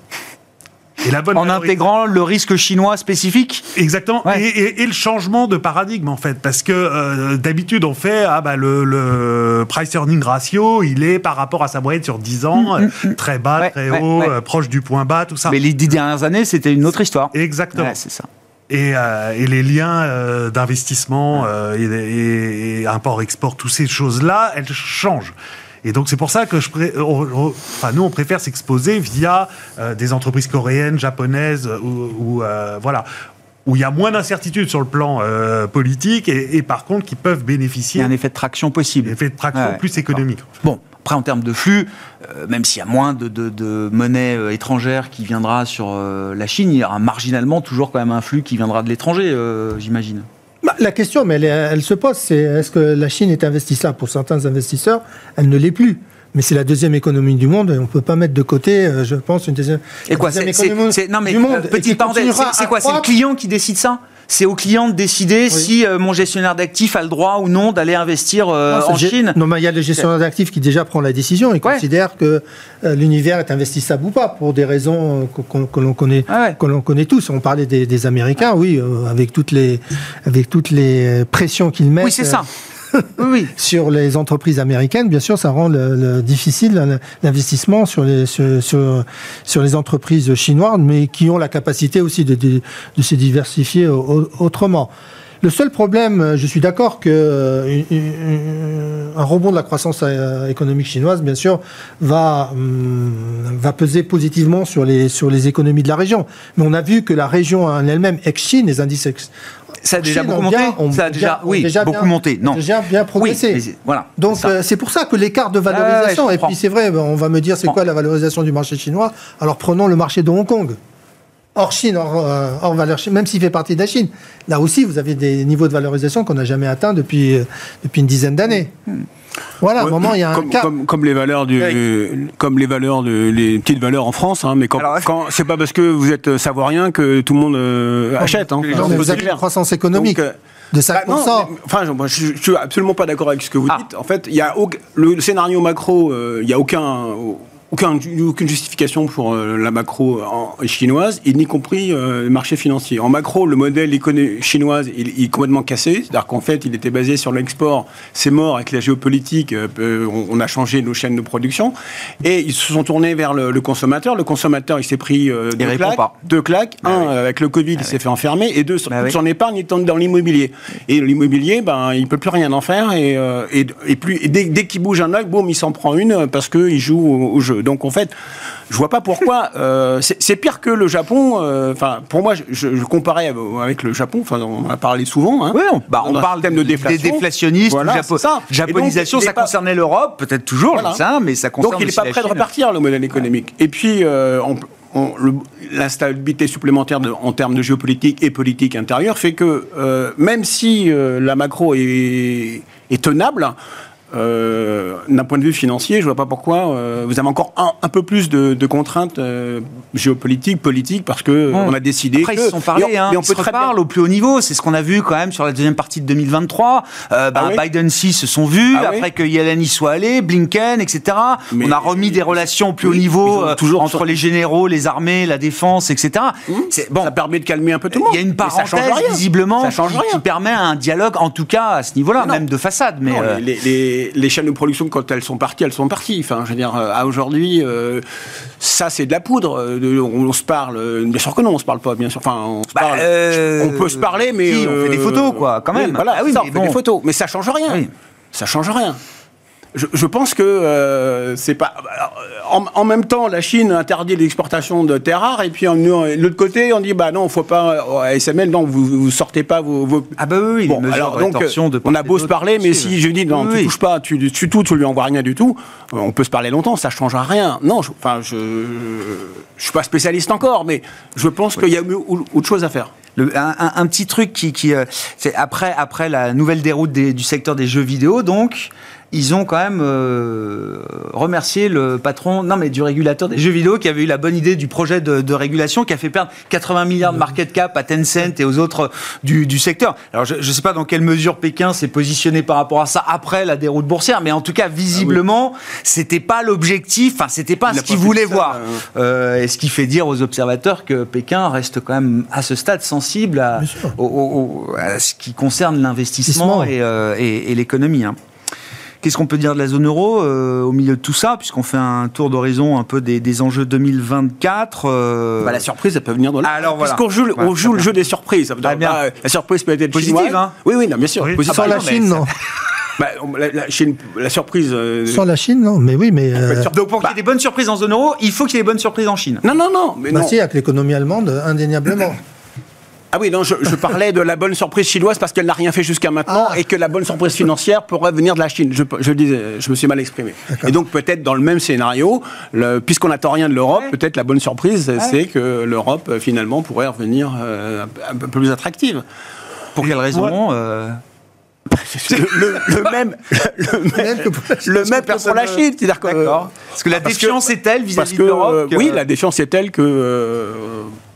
En intégrant le risque chinois spécifique Exactement. Et, le changement de paradigme, en fait. Parce que euh, d'habitude, on fait ah, bah, le, price-earning ratio, il est par rapport à sa moyenne sur 10 ans, mm, mm, mm. très bas, très haut, euh, proche du point bas, tout ça. Mais les dix dernières années, c'était une autre histoire. Exactement. c'est ça. Et, euh, et, les liens d'investissement et, et import-export, toutes ces choses-là, elles changent. Et donc c'est pour ça que je enfin, nous on préfère s'exposer via euh, des entreprises coréennes, japonaises ou, euh, voilà où il y a moins d'incertitudes sur le plan euh, politique et, par contre qui peuvent bénéficier. Il y a un effet de traction possible. Un effet de traction plus économique. Bon, après, en termes de flux, même s'il y a moins de, de, monnaie étrangère qui viendra sur la Chine, il y aura marginalement toujours quand même un flux qui viendra de l'étranger, j'imagine. Bah, la question, mais elle, se pose, c'est est-ce que la Chine est investissable pour certains investisseurs? Elle ne l'est plus. Mais c'est la deuxième économie du monde et on ne peut pas mettre de côté, euh, je pense, une deuxième, et quoi, économie non, mais, du monde. Petite parenthèse, c'est quoi C'est le client qui décide ça? C'est au client de décider si euh, mon gestionnaire d'actifs a le droit ou non d'aller investir euh, en Chine. Non, mais il y a le gestionnaire d'actifs qui déjà prend la décision et considère que euh, l'univers est investissable ou pas pour des raisons que, l'on connaît, ah que l'on connaît tous. On parlait des, des Américains, oui, avec toutes les avec toutes les pressions qu'ils mettent. Oui, c'est ça. Oui. sur les entreprises américaines, bien sûr, ça rend le, difficile l'investissement sur les, sur, sur, les entreprises chinoises, mais qui ont la capacité aussi de, de, se diversifier autrement. Le seul problème, je suis d'accord que un rebond de la croissance économique chinoise, bien sûr, va, hum, va peser positivement sur les, sur les économies de la région. Mais on a vu que la région en elle-même, ex-Chine, les indices ça a déjà beaucoup monté Ça a déjà, oui, beaucoup monté. Non. Déjà bien progressé. voilà. Donc euh, c'est pour ça que l'écart de valorisation. et puis c'est vrai, on va me dire c'est quoi la valorisation du marché chinois? Alors prenons le marché de Hong Kong. Hors Chine, hors, euh, valeur même s'il fait partie de la Chine. Là aussi, vous avez des niveaux de valorisation qu'on n'a jamais atteints depuis, euh, depuis une dizaine d'années. Voilà, à un moment, il y a un comme, Comme, comme, les valeurs du, comme les valeurs de les petites valeurs en France, hein, mais quand, quand c'est pas parce que vous êtes savoirien que tout le monde euh, achète. Hein. vous avez une croissance économique. Euh, de 5%. Bah enfin, je, je, suis absolument pas d'accord avec ce que vous ah. dites. En fait, il y a le, scénario macro, euh, il n'y a aucun aucune justification pour euh, la macro chinoise, et n'y compris euh, le marché financier. En macro, le modèle économique chinoise il, est complètement cassé, c'est-à-dire qu'en fait, il était basé sur l'export, c'est mort avec la géopolitique, euh, on, a changé nos chaînes de production, et ils se sont tournés vers le, consommateur. Le consommateur, il s'est pris deux, claques, deux, claques, bah un avec le Covid, il ah s'est fait enfermer, et deux, bah son épargne est dans l'immobilier. Et l'immobilier, ben, il peut plus rien en faire, et, et, plus, dès, qu'il bouge un œil, boum, il s'en prend une parce qu'il joue au jeu. Donc en fait, je vois pas pourquoi. Euh, c'est pire que le Japon. Euh, enfin, pour moi, je, comparais avec le Japon. Enfin, on en a parlé souvent. Hein. oui, on, bah, parle thème de déflation. des déflationnistes. Voilà, ça. Japonisation, ça concernait l'Europe, peut-être toujours, mais ça concerne. Donc il n'est pas prêt de repartir le modèle économique. Et puis, euh, l'instabilité supplémentaire en termes de géopolitique et politique intérieure fait que même si la macro est, est tenable, euh, d'un point de vue financier, je vois pas pourquoi euh, vous avez encore un, peu plus de, contraintes euh, géopolitiques, politiques, parce que on a décidé. Après, ils se sont parlé, hein, on ils se reparlent au plus haut niveau. C'est ce qu'on a vu quand même sur la deuxième partie de 2023. Bah, ah Biden 6 se sont vus ah après que Yellen y soit allé, Blinken, etc. on a remis des relations au plus haut niveau toujours entre les généraux, les armées, la défense, etc. Bon, ça permet de calmer un peu tout le monde. Il y a une parenthèse visiblement qui, permet un dialogue, en tout cas à ce niveau-là, même de façade. Mais les les, chaînes de production, quand elles sont parties, elles sont parties. Enfin, je veux dire, euh, à aujourd'hui, euh, ça, c'est de la poudre. Euh, on, se parle. Bien sûr que non, on se parle pas, bien sûr. Enfin, on, bah, peut se parler, mais. on fait des photos, quoi, quand même. voilà, ah oui, on fait des photos. Mais ça change rien. Ça change rien je, pense que euh, c'est pas. En, même temps, la Chine interdit l'exportation de terres rares, et puis de l'autre côté, on dit bah non, faut pas SML, non, vous, vous sortez pas vos. Ah bah oui, bon, alors donc on a beau se parler, mais si je dis non, tu touches pas, tu, tu tout, tu lui envoies rien du tout, on peut se parler longtemps, ça change rien. Non, enfin je, je, suis pas spécialiste encore, mais je pense qu'il y a autre chose à faire. un, petit truc qui, qui euh, c'est après après la nouvelle déroute du secteur des jeux vidéo, donc ils ont quand même euh, remercié le patron, non mais du régulateur des jeux vidéo qui avait eu la bonne idée du projet de, régulation qui a fait perdre 80 milliards de market cap à Tencent et aux autres du, secteur. Alors je ne sais pas dans quelle mesure Pékin s'est positionné par rapport à ça après la déroute boursière, mais en tout cas visiblement ah c'était pas l'objectif, enfin c'était pas ce qu'il voulait voir. Euh, et ce qui fait dire aux observateurs que Pékin reste quand même à ce stade sensible à, ce qui concerne l'investissement et, euh, et l'économie. Hein. Qu'est-ce qu'on peut dire de la zone euro euh, au milieu de tout ça, puisqu'on fait un tour d'horizon un peu des, enjeux 2024 euh, bah, La surprise, elle peut venir de là. Alors voilà. Parce qu'on joue, on joue le jeu des surprises. Ça ah, bien. la surprise peut être positive. Hein oui, oui, non, bien sûr. Positive. Sans la Chine, non. Bah, la, Chine, la surprise. Euh, Sans la Chine, non, mais oui, mais. Donc pour qu'il y ait des bonnes surprises en zone euro, il faut qu'il y ait des bonnes surprises en Chine. Non, non, non. Mais bah si, avec l'économie allemande, indéniablement. Ah oui, non, je, parlais de la bonne surprise chinoise parce qu'elle n'a rien fait jusqu'à maintenant ah. et que la bonne surprise financière pourrait venir de la Chine. Je, je disais, je me suis mal exprimé. Et donc peut-être dans le même scénario, puisqu'on n'attend rien de l'Europe, peut-être la bonne surprise, c'est que l'Europe euh, finalement pourrait revenir euh, un peu plus attractive. Pour quelle raison euh le, même, le même, que pour la Chine. C'est-à-dire que, parce que la défiance est telle vis-à-vis de l'Europe. Oui, la défiance est telle que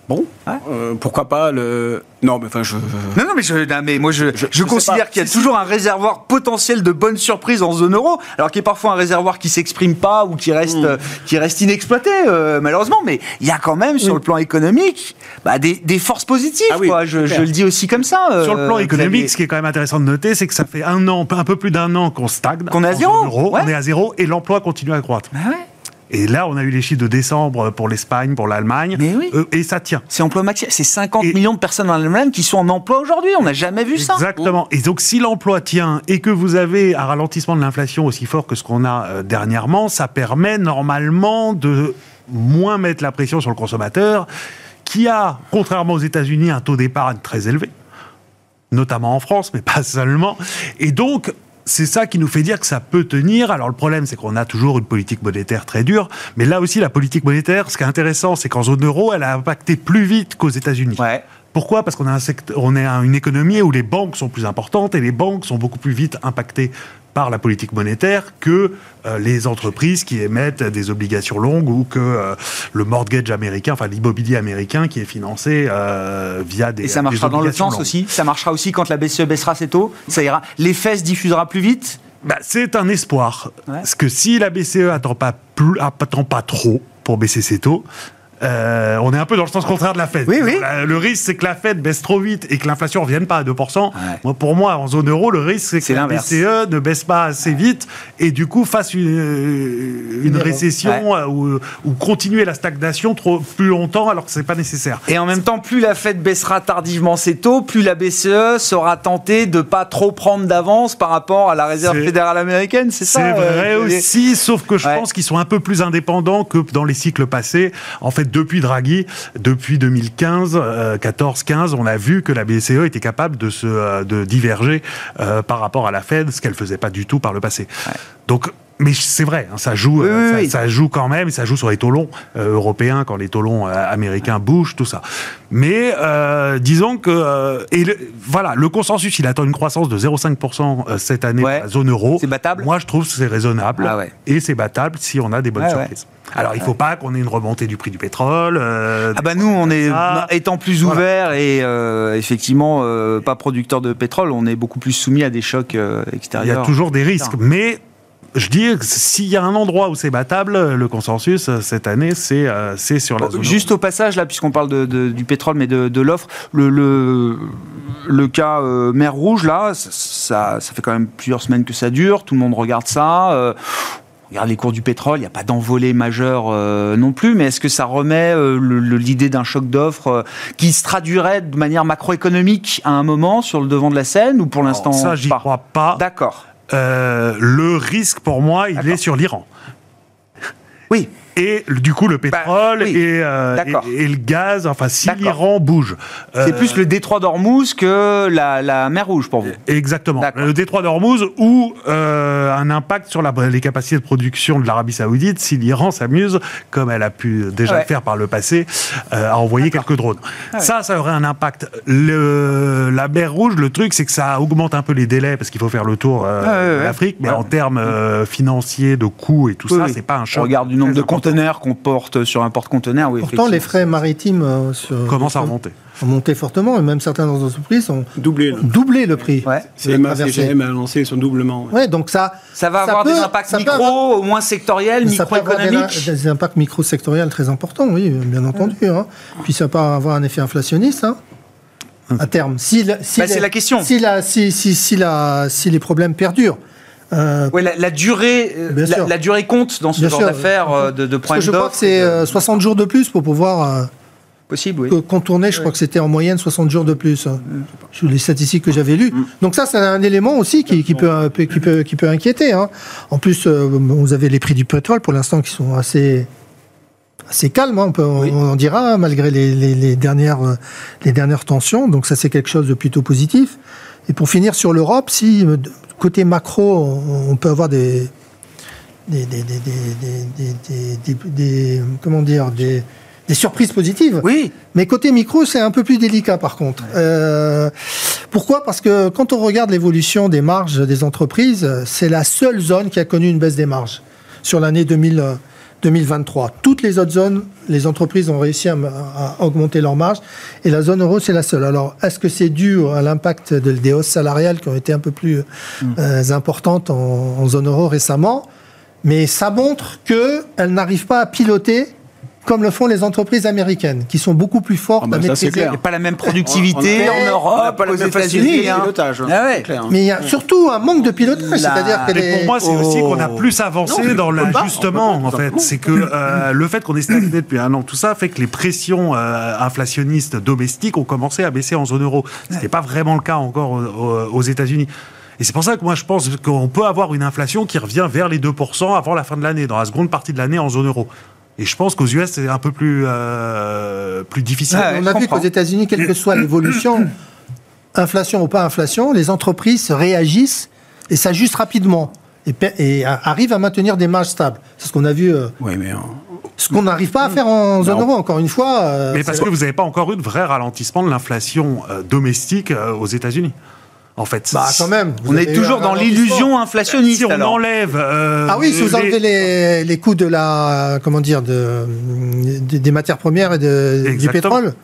Bon, euh, pourquoi pas le. Non, mais enfin, je. Non, non, mais, je, mais moi, je, je, considère qu'il y a toujours un réservoir potentiel de bonnes surprises en zone euro, alors qu'il y a parfois un réservoir qui s'exprime pas ou qui reste, hmm. qui reste inexploité, euh, malheureusement. Mais il y a quand même, sur le plan économique, bah, des, des, forces positives. Ah quoi. Je, le dis aussi comme ça. sur le plan euh, économique, ce qui est quand même intéressant de noter, c'est que ça fait un an, un peu plus d'un an qu'on stagne. Qu'on est à zéro. On est à zéro et l'emploi continue à croître. Bah ouais. Et là, on a eu les chiffres de décembre pour l'Espagne, pour l'Allemagne. Oui. Euh, et ça tient. C'est emploi maximum. C'est 50 millions de personnes en Allemagne qui sont en emploi aujourd'hui. On n'a jamais vu ça. Exactement. Et donc, si l'emploi tient et que vous avez un ralentissement de l'inflation aussi fort que ce qu'on a euh, dernièrement, ça permet normalement de moins mettre la pression sur le consommateur qui a, contrairement aux États-Unis, un taux d'épargne très élevé notamment en France, mais pas seulement. Et donc, c'est ça qui nous fait dire que ça peut tenir. Alors le problème, c'est qu'on a toujours une politique monétaire très dure, mais là aussi, la politique monétaire, ce qui est intéressant, c'est qu'en zone euro, elle a impacté plus vite qu'aux États-Unis. Pourquoi? Parce qu'on a un secteur, on est une économie où les banques sont plus importantes et les banques sont beaucoup plus vite impactées par la politique monétaire que euh, les entreprises qui émettent des obligations longues ou que euh, le mortgage américain, enfin l'immobilier américain qui est financé euh, via des Et ça marchera dans le sens aussi? Ça marchera aussi quand la BCE baissera ses taux Ça ira. L'effet se diffusera plus vite? Bah, C'est un espoir. Parce que si la BCE attend pas, plus, attend pas trop pour baisser ses taux, euh, on est un peu dans le sens contraire de la Fed. Oui, oui. Le risque, c'est que la Fed baisse trop vite et que l'inflation ne revienne pas à 2%. Moi, pour moi, en zone euro, le risque, c'est que la BCE ne baisse pas assez vite et du coup fasse une, euh, récession euh, ou, continuer la stagnation trop, plus longtemps alors que ce n'est pas nécessaire. Et en même temps, plus la Fed baissera tardivement ses taux, plus la BCE sera tentée de pas trop prendre d'avance par rapport à la Réserve fédérale américaine, c'est ça C'est vrai aussi, sauf que je pense qu'ils sont un peu plus indépendants que dans les cycles passés. En fait, depuis Draghi, depuis 2015, 14, 15, on a vu que la BCE était capable de se euh, de diverger euh, par rapport à la Fed, ce qu'elle faisait pas du tout par le passé. Donc mais c'est vrai, hein, ça joue, euh, ça, joue quand même, ça joue sur les taux longs européens quand les taux longs américains bougent, tout ça. Mais disons que et voilà, le consensus, il attend une croissance de 0,5% cette année à la zone euro. C'est battable? Moi, je trouve que c'est raisonnable ah et c'est battable si on a des bonnes surprises. Alors, il ne faut pas qu'on ait une remontée du prix du pétrole. Euh, ah bah nous, on est étant plus ouvert et euh, effectivement euh, pas producteur de pétrole, on est beaucoup plus soumis à des chocs extérieurs. Il y a toujours des risques, mais je dis s'il y a un endroit où c'est battable, le consensus cette année, c'est c'est sur la zone. Juste au passage, là, puisqu'on parle de, du pétrole, mais de, l'offre, le, le, cas mer Rouge, là, ça, ça, fait quand même plusieurs semaines que ça dure, tout le monde regarde ça. Regarde les cours du pétrole, il n'y a pas d'envolée majeure euh, non plus, mais est-ce que ça remet euh, l'idée d'un choc d'offres euh, qui se traduirait de manière macroéconomique à un moment sur le devant de la scène ou pour l'instant Ça, j'y crois pas. D'accord. Le risque pour moi, il est sur l'Iran. Oui et du coup le bah, pétrole euh, et, et, le gaz, enfin si l'Iran bouge. C'est plus le détroit d'Ormuz que la, mer Rouge pour vous. Exactement. Le détroit d'Ormuz ou euh, un impact sur la, les capacités de production de l'Arabie Saoudite si l'Iran s'amuse, comme elle a pu déjà le faire par le passé, euh, à envoyer quelques drones. Ça, ça aurait un impact. Le, la mer Rouge, le truc, c'est que ça augmente un peu les délais parce qu'il faut faire le tour de l'Afrique, mais en termes financiers, de coûts et tout ça, c'est pas un choc. On regarde du nombre de qu'on porte sur un porte-conteneur. Oui, Pourtant, les frais maritimes euh, commencent à remonter. Ont monté fortement, et même certaines entreprises ont doublé, doublé le prix. Ouais. CMA, CGM a annoncé son doublement. Ouais. donc ça, ça va avoir des impacts micro, au moins sectoriels, microéconomiques. Des, des impacts micro-sectoriels très importants, oui, bien entendu. Hein. Puis ça peut avoir un effet inflationniste. Hein à terme. Si, si bah, c'est la question. Si, la, si, si, si, la, si les problèmes perdurent, euh, la, durée, euh, la, durée compte dans ce genre d'affaires euh, de, de point Je crois que c'est 60 jours de plus pour pouvoir Possible, oui. contourner. Je crois que c'était en moyenne 60 jours de plus. Hein, sur les statistiques que j'avais lues. Mm. Donc ça, c'est un élément aussi qui, peut, qui, peut, qui peut inquiéter. Hein. En plus, vous avez les prix du pétrole pour l'instant qui sont assez assez calmes, hein, on, dira, malgré les, les, dernières, les dernières tensions. Donc ça, c'est quelque chose de plutôt positif. Et pour finir sur l'Europe, si côté macro, on, peut avoir des, des, comment dire, des, surprises positives. Oui. Mais côté micro, c'est un peu plus délicat par contre. Euh, pourquoi Parce que quand on regarde l'évolution des marges des entreprises, c'est la seule zone qui a connu une baisse des marges sur l'année 2000. 2023. Toutes les autres zones, les entreprises ont réussi à, augmenter leurs marges et la zone euro, c'est la seule. Alors, est-ce que c'est dû à l'impact des hausses salariales qui ont été un peu plus mm. euh, importantes en, zone euro récemment? Mais ça montre qu'elles n'arrivent pas à piloter comme le font les entreprises américaines, qui sont beaucoup plus fortes ah bah à maîtriser. Il n'y a pas la même productivité en Europe, aux États-Unis. Hein. Ah Mais il y a surtout un manque de pilotage. C'est-à-dire que pour moi, c'est aussi qu'on a oh. plus avancé dans l'ajustement. En fait, c'est que euh, le fait qu'on est stagné depuis un an, tout ça fait que les pressions euh, inflationnistes domestiques ont commencé à baisser en zone euro. Ce n'était pas vraiment le cas encore aux, États-Unis. Et c'est pour ça que moi je pense qu'on peut avoir une inflation qui revient vers les 2% avant la fin de l'année, dans la seconde partie de l'année en zone euro. Et je pense qu'aux US, c'est un peu plus, euh, plus difficile. on a vu qu'aux États-Unis, quelle que soit l'évolution, inflation ou pas inflation, les entreprises réagissent et s'ajustent rapidement et, et, arrivent à maintenir des marges stables. C'est ce qu'on a vu. Euh, oui, mais Ce qu'on n'arrive pas à faire en zone euro, encore une fois. Euh, mais parce que vous n'avez pas encore eu de vrai ralentissement de l'inflation domestique aux États-Unis en fait. Bah, quand même. On est toujours dans l'illusion inflationniste. Si on enlève. Euh, ah oui, si vous enlevez les, les, coûts de la. Comment dire de, Des matières premières et de, du pétrole.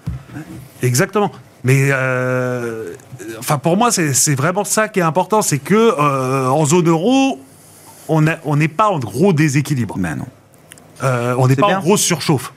Exactement. Mais. Euh, enfin, pour moi, c'est vraiment ça qui est important. C'est que euh, en zone euro, on n'est on pas en gros déséquilibre. Mais non. on n'est pas en grosse surchauffe.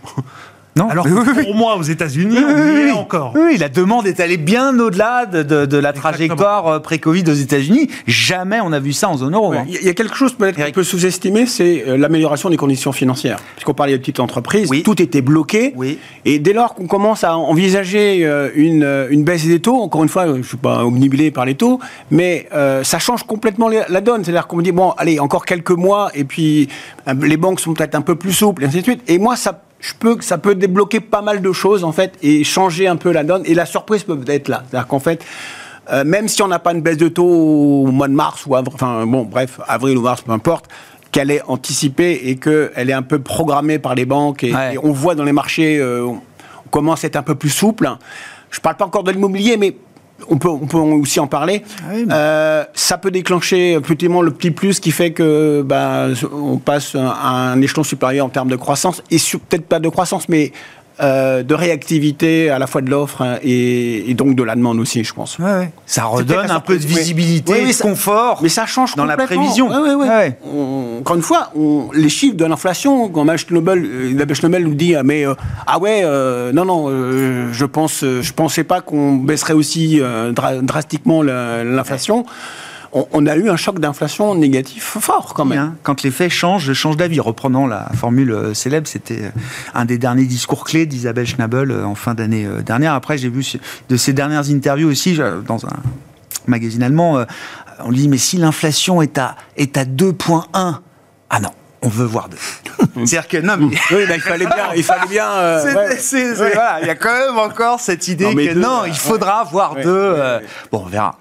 Alors pour moi, aux États-Unis, on y est encore. Oui, la demande est allée bien au-delà de, la trajectoire euh, pré-Covid aux États-Unis. Jamais on a vu ça en zone euro. Hein. Il y a quelque chose peut-être qu'on peut sous-estimer, c'est euh, l'amélioration des conditions financières. Puisqu'on parlait de petites entreprises, tout était bloqué. Oui. Et dès lors qu'on commence à envisager euh, une, baisse des taux, encore une fois, je ne suis pas omnibilé par les taux, mais ça change complètement la donne. C'est-à-dire qu'on me dit, bon, allez, encore quelques mois, et puis les banques sont peut-être un peu plus souples, et ainsi de suite. Et moi, ça je peux, ça peut débloquer pas mal de choses en fait et changer un peu la donne. Et la surprise peut être là, c'est-à-dire qu'en fait, euh, même si on n'a pas une baisse de taux au mois de mars ou enfin bon, bref, avril ou mars, peu importe, qu'elle est anticipée et qu'elle est un peu programmée par les banques et, on voit dans les marchés, euh, on commence à être un peu plus souple. Je parle pas encore de l'immobilier, mais on peut, on peut aussi en parler. Ah euh, ça peut déclencher effectivement le petit plus qui fait que bah, on passe à un échelon supérieur en termes de croissance et peut-être pas de croissance, mais euh, de réactivité à la fois de l'offre hein, et, donc de la demande aussi, je pense. Ça redonne un peu de visibilité, oui, de confort. Mais ça change dans la prévision. encore une fois, les chiffres de l'inflation, quand Mash Nobel, euh, nous dit ah, mais euh, ah ouais, non non, je pense, je pensais pas qu'on baisserait aussi drastiquement l'inflation on, a eu un choc d'inflation négatif fort quand même. Hein. Quand les faits changent, change d'avis. Reprenant la formule euh, célèbre, c'était euh, un des derniers discours clés d'Isabelle Schnabel euh, en fin d'année dernière. Après, j'ai vu de ses dernières interviews aussi dans un magazine allemand. On lui dit mais si l'inflation est à est à 2.1, ah non on veut voir deux. C'est-à-dire que non, mais... oui, il fallait bien, il fallait bien. il y a quand même encore cette idée que non, il faudra voir deux. bon, on verra.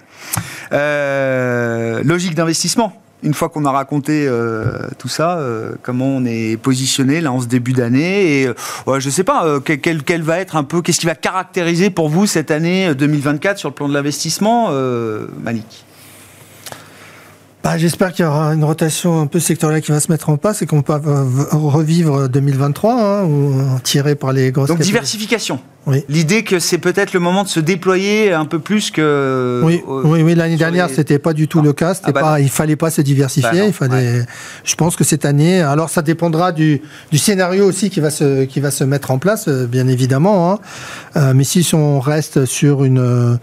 Euh, logique d'investissement. Une fois qu'on a raconté euh, tout ça, euh, comment on est positionné là en ce début d'année et je sais pas quel, va être un peu, qu'est-ce qui va caractériser pour vous cette année 2024 sur le plan de l'investissement, Malik? Bah, J'espère qu'il y aura une rotation un peu sectorielle qui va se mettre en place et qu'on peut revivre 2023, hein, ou, tiré par les grosses. Donc diversification. Oui. L'idée que c'est peut-être le moment de se déployer un peu plus que. Oui, oui, oui l'année dernière, ce c'était pas du tout le cas. C'était ah bah pas, il fallait pas se diversifier. Bah il fallait. Je pense que cette année, alors ça dépendra du, du, scénario aussi qui va se qui va se mettre en place, euh, bien évidemment. Hein. Euh, mais si on reste sur une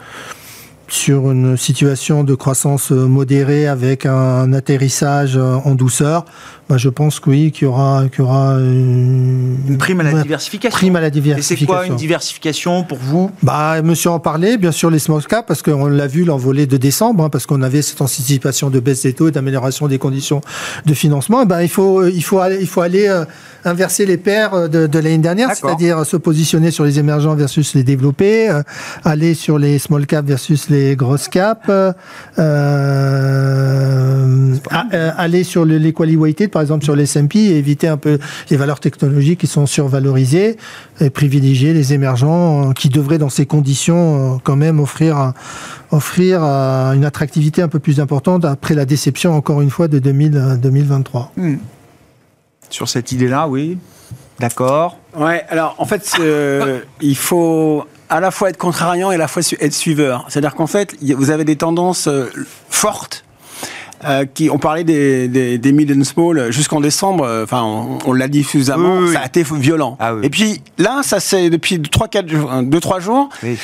sur une situation de croissance modérée avec un atterrissage en douceur, bah, je pense que oui, qu'il y aura, qu'il y aura une, prime à la diversification. Prime à la diversification. Et c'est quoi une diversification pour vous? Bah, monsieur en parlait, bien sûr les small caps, parce qu'on l'a vu l'envolée de décembre, hein, parce qu'on avait cette anticipation de baisse des taux et d'amélioration des conditions de financement. Bah, il faut, il faut aller, il faut aller euh, inverser les paires euh, de, de l'année dernière, c'est-à-dire se positionner sur les émergents versus les développés, euh, aller sur les small caps versus les grosses caps, aller sur l'equally weighted par exemple sur les S&P et éviter un peu les valeurs technologiques qui sont survalorisées et privilégier les émergents euh, qui devraient dans ces conditions euh, quand même offrir offrir euh, une attractivité un peu plus importante après la déception encore une fois de 2023. Hmm. Sur cette idée-là, oui. D'accord. Ouais, alors en fait, il faut à la fois être contrariant et à la fois être suiveur. C'est-à-dire qu'en fait, vous avez des tendances fortes qui, on parlait des, des, des mid and small jusqu'en décembre, enfin, on, l'a dit suffisamment, ça a été violent. Ah Et puis là, ça c'est depuis 2-3 jours. Oui.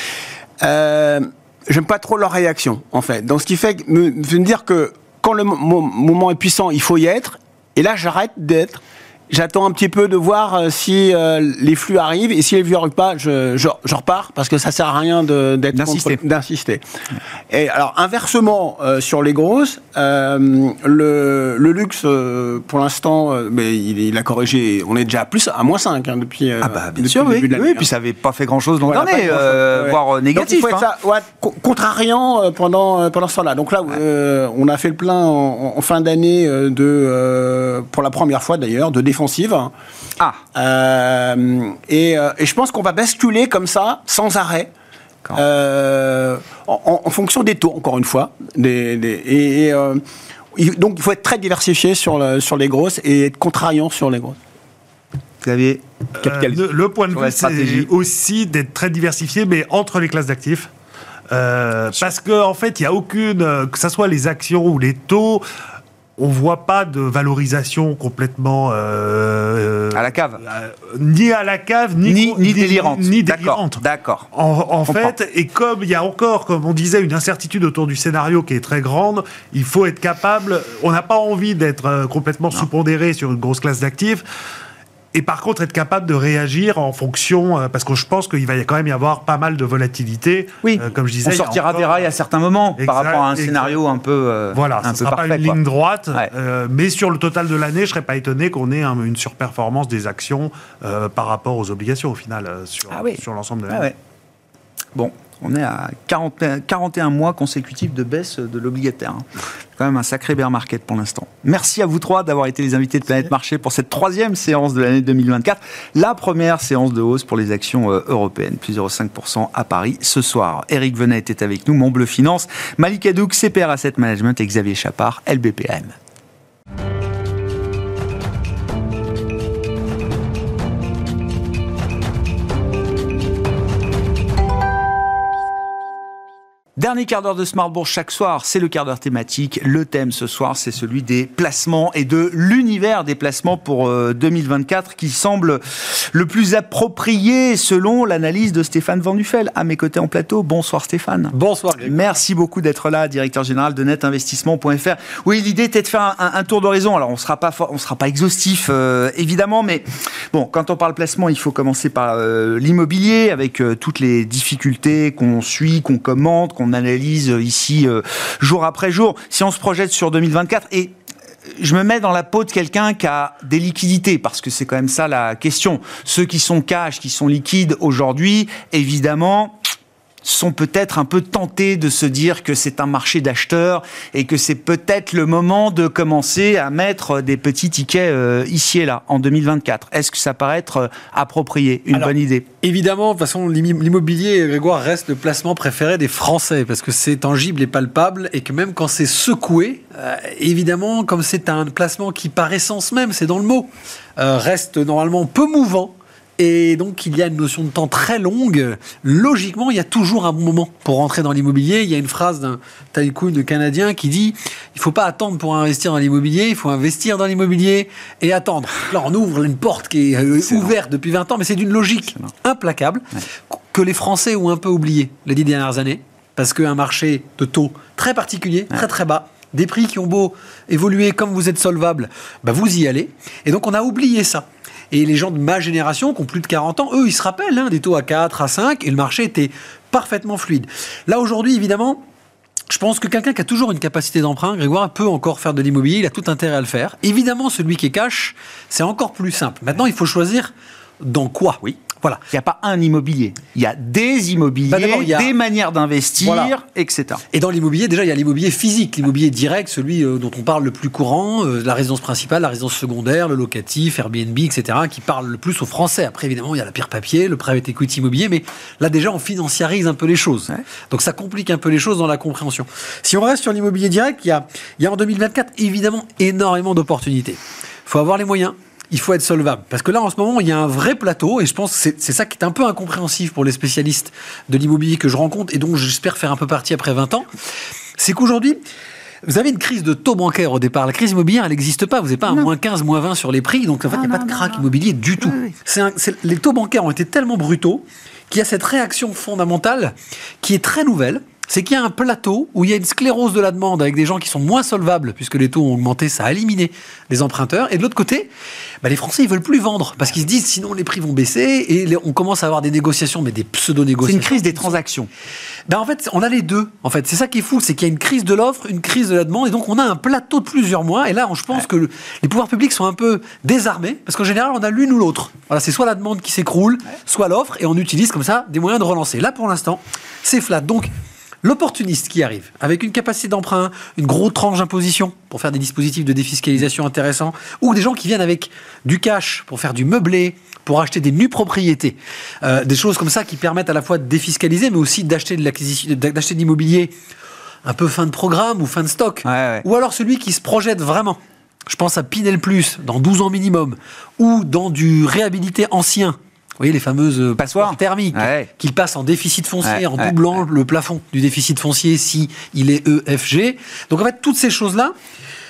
J'aime pas trop leur réaction, en fait. Donc, ce qui fait me, me dire que quand le moment est puissant, il faut y être. Et là, j'arrête d'être J'attends un petit peu de voir euh, si euh, les flux arrivent et si les flux n'arrivent pas, je, je, je, repars parce que ça sert à rien d'être d'insister. Et alors inversement euh, sur les grosses, le, le, luxe pour l'instant, mais il, il, a corrigé. On est déjà à plus à moins 5 hein, depuis. ah bah bien sûr, oui. oui. Puis hein. ça n'avait pas fait grand chose l'an dernier, voire négatif. Donc, il faut hein. ça, ouais, contrariant pendant pendant ce temps-là. Donc là, on a fait le plein en, en fin d'année de pour la première fois d'ailleurs de défense ah. Euh, et, euh, et, je pense qu'on va basculer comme ça, sans arrêt. Euh, en, fonction des taux, encore une fois. Des, et, donc, il faut être très diversifié sur, sur les grosses et être contrariant sur les grosses. Xavier le, le, point de vue, c'est aussi d'être très diversifié, mais entre les classes d'actifs. parce qu'en en fait, il n'y a aucune, que ce soit les actions ou les taux, on voit pas de valorisation complètement euh, à la cave, euh, ni à la cave, ni ni, délirante, ni délirante. D'accord. En, fait, et comme il y a encore, comme on disait, une incertitude autour du scénario qui est très grande, il faut être capable. On n'a pas envie d'être euh, complètement sous-pondéré sur une grosse classe d'actifs et par contre être capable de réagir en fonction, euh, parce que je pense qu'il va quand même y avoir pas mal de volatilité. Oui, euh, comme je disais. On sortira des rails à certains moments par rapport à un scénario un peu. Euh, voilà, un ce sera pas une ligne droite, mais sur le total de l'année, je serais pas étonné qu'on ait une surperformance des actions par rapport aux obligations au final sur, ah sur l'ensemble de ah l'année. Bon, on est à 41 mois consécutifs de baisse de l'obligataire. Hein. Quand même un sacré bear market pour l'instant. Merci à vous trois d'avoir été les invités de Planète Marché pour cette troisième séance de l'année 2024. La première séance de hausse pour les actions euh, européennes, plus 0,5% à Paris ce soir. Eric Venet était avec nous, Montbleu Finance, Malik Adouk, CPR Asset Management et Xavier Chapard, LBPM. Dernier quart d'heure de Smartbourg chaque soir, c'est le quart d'heure thématique. Le thème ce soir, c'est celui des placements et de l'univers des placements pour 2024 euh, qui semble le plus approprié selon l'analyse de Stéphane Vandufel à mes côtés en plateau. Bonsoir Stéphane. Bonsoir. Merci beaucoup d'être là, directeur général de netinvestissement.fr. Oui, l'idée était de faire un, tour d'horizon. Alors on sera pas on sera pas exhaustif euh, évidemment, mais bon, quand on parle placement, il faut commencer par euh, l'immobilier avec toutes les difficultés qu'on suit, qu'on commente, qu'on analyse ici euh, jour après jour. Si on se projette sur 2024 et je me mets dans la peau de quelqu'un qui a des liquidités, parce que c'est quand même ça la question. Ceux qui sont cash, qui sont liquides aujourd'hui, évidemment, sont peut-être un peu tentés de se dire que c'est un marché d'acheteurs et que c'est peut-être le moment de commencer à mettre des petits tickets euh, ici et là en 2024. Est-ce que ça paraît être euh, approprié, une bonne idée Évidemment, de toute façon, l'immobilier, Grégoire, reste le placement préféré des Français parce que c'est tangible et palpable et que même quand c'est secoué, euh, évidemment, comme c'est un placement qui par essence même, c'est dans le mot, reste normalement peu mouvant et donc, il y a une notion de temps très longue. Logiquement, il y a toujours un bon moment pour rentrer dans l'immobilier. Il y a une phrase d'un tycoon canadien qui dit il ne faut pas attendre pour investir dans l'immobilier, il faut investir dans l'immobilier et attendre. Là, on ouvre une porte qui est, euh, ouverte depuis 20 ans, mais c'est d'une logique implacable que les Français ont un peu oublié les dix dernières années, parce qu'un marché de taux très particulier, très très bas, des prix qui ont beau évoluer comme vous êtes solvable, bah vous y allez. Et donc on a oublié ça. Et les gens de ma génération, qui ont plus de 40 ans, eux, ils se rappellent hein, des taux à 4, à 5, et le marché était parfaitement fluide. Là, aujourd'hui, évidemment, je pense que quelqu'un qui a toujours une capacité d'emprunt, Grégoire, peut encore faire de l'immobilier, il a tout intérêt à le faire. Évidemment, celui qui est cash, c'est encore plus simple. Maintenant, il faut choisir dans quoi Oui. Voilà. Il n'y a pas un immobilier. Il y a des immobiliers, bah, des manières d'investir, etc. Et dans l'immobilier, déjà, il y a l'immobilier physique, l'immobilier direct, celui euh, dont on parle le plus courant, euh, la résidence principale, la résidence secondaire, le locatif, Airbnb, etc., qui parle le plus aux Français. Après, évidemment, il y a la pire papier, le private equity immobilier, mais là, déjà, on financiarise un peu les choses. Donc, ça complique un peu les choses dans la compréhension. Si on reste sur l'immobilier direct, il y a, il y a en 2024, évidemment, énormément d'opportunités. Il faut avoir les moyens, il faut être solvable. Parce que là, en ce moment, il y a un vrai plateau, et je pense que c'est ça qui est un peu incompréhensif pour les spécialistes de l'immobilier que je rencontre, et dont j'espère faire un peu partie après 20 ans. C'est qu'aujourd'hui, vous avez une crise de taux bancaire au départ. La crise immobilière, elle n'existe pas. Vous n'avez pas un moins 15, moins 20 sur les prix. Donc, en fait, il n'y a pas de crack immobilier du tout. les taux bancaires ont été tellement brutaux qu'il y a cette réaction fondamentale qui est très nouvelle c'est qu'il y a un plateau où il y a une sclérose de la demande avec des gens qui sont moins solvables, puisque les taux ont augmenté, ça a éliminé les emprunteurs. Et de l'autre côté, bah, les Français, ils veulent plus vendre, parce qu'ils se disent sinon les prix vont baisser, et on commence à avoir des négociations, mais des pseudo-négociations. C'est une crise des transactions. Ben en fait, on a les deux. En fait, c'est ça qui est fou, c'est qu'il y a une crise de l'offre, une crise de la demande, et donc on a un plateau de plusieurs mois. Et là, je pense que les pouvoirs publics sont un peu désarmés, parce qu'en général, on a l'une ou l'autre. Voilà, c'est soit la demande qui s'écroule, soit l'offre, et on utilise comme ça des moyens de relancer. Là, pour l'instant, c'est flat. Donc, L'opportuniste qui arrive, avec une capacité d'emprunt, une grosse tranche d'imposition pour faire des dispositifs de défiscalisation intéressants, ou des gens qui viennent avec du cash pour faire du meublé, pour acheter des nues propriétés, euh, des choses comme ça qui permettent à la fois de défiscaliser, mais aussi d'acheter de l'acquisition, d'acheter de l'immobilier un peu fin de programme ou fin de stock, ou alors celui qui se projette vraiment. Je pense à Pinel Plus dans 12 ans minimum, ou dans du réhabilité ancien voyez les fameuses euh, passoires thermiques qui passent en déficit foncier en doublant le plafond du déficit foncier si il est EFG. Donc en fait, toutes ces choses-là,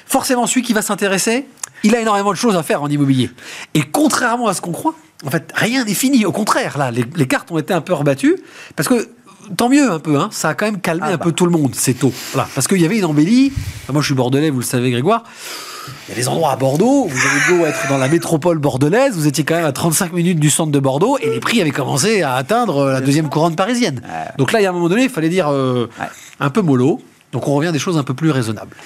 forcément, celui qui va s'intéresser, il a énormément de choses à faire en immobilier. Et contrairement à ce qu'on croit, en fait, rien n'est fini. Au contraire, là, les, cartes ont été un peu rebattues parce que tant mieux un peu, hein, ça a quand même calmé ah un peu bah. tout le monde, c'est tôt. Voilà, parce qu'il y avait une embellie. Moi, je suis bordelais, vous le savez, Grégoire. Il y a des endroits à Bordeaux, vous avez beau être dans la métropole bordelaise, vous étiez quand même à 35 minutes du centre de Bordeaux et les prix avaient commencé à atteindre la deuxième couronne parisienne. Donc là, il y a un moment donné, il fallait dire euh, un peu mollo. Donc on revient à des choses un peu plus raisonnables.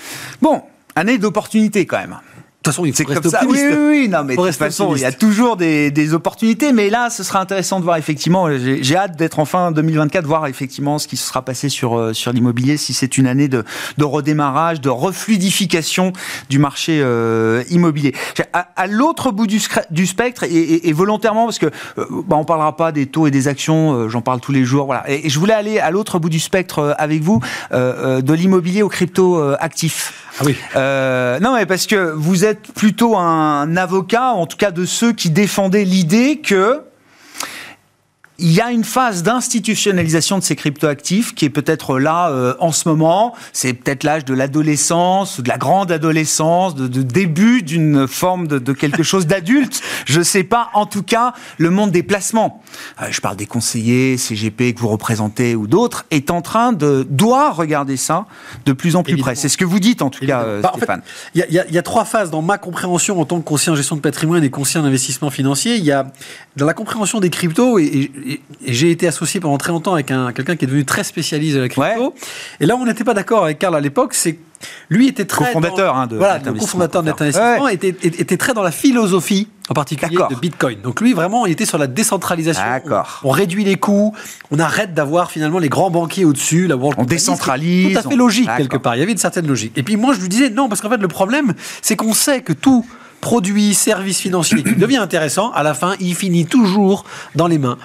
Bon, année d'opportunité quand même toute façon, il faut rester optimiste. Oui, oui, non, mais de toute façon, il y a toujours des, des, opportunités. Mais là, ce sera intéressant de voir effectivement. J'ai hâte d'être en fin 2024, voir effectivement ce qui se sera passé sur, euh, sur l'immobilier, si c'est une année de, de, redémarrage, de refluidification du marché euh, immobilier. À, à l'autre bout du, du spectre, et, et, volontairement, parce que euh, bah, on parlera pas des taux et des actions, euh, j'en parle tous les jours. Voilà. Et, je voulais aller à l'autre bout du spectre avec vous, de l'immobilier au crypto actif. Ah oui. Euh, non, mais parce que vous êtes plutôt un avocat, en tout cas de ceux qui défendaient l'idée que il y a une phase d'institutionnalisation de ces cryptoactifs qui est peut-être là euh, en ce moment. C'est peut-être l'âge de l'adolescence, de la grande adolescence, de, début d'une forme de, quelque chose d'adulte. Je sais pas. En tout cas, le monde des placements, euh, je parle des conseillers, CGP que vous représentez ou d'autres, est en train de doit regarder ça de plus en plus près. C'est ce que vous dites en tout cas, euh, bah, Stéphane. Il y, y, a trois phases dans ma compréhension en tant que conseiller en gestion de patrimoine et conseiller en investissement financier. Il y a dans la compréhension des cryptos et et, j'ai été associé pendant très longtemps avec un, quelqu'un qui est devenu très spécialisé de la crypto. Et là, on n'était pas d'accord avec Karl à l'époque, c'est lui était très cofondateur hein, de voilà, le cofondateur de Investissement était, était, très dans la philosophie en particulier de Bitcoin. Donc lui vraiment il était sur la décentralisation. On, on, réduit les coûts, on arrête d'avoir finalement les grands banquiers au-dessus, la on décentralise. Tout à fait logique quelque part. Il y avait une certaine logique. Et puis moi je lui disais non parce qu'en fait le problème c'est qu'on sait que tout produit, service financier qui devient intéressant, à la fin il finit toujours dans les mains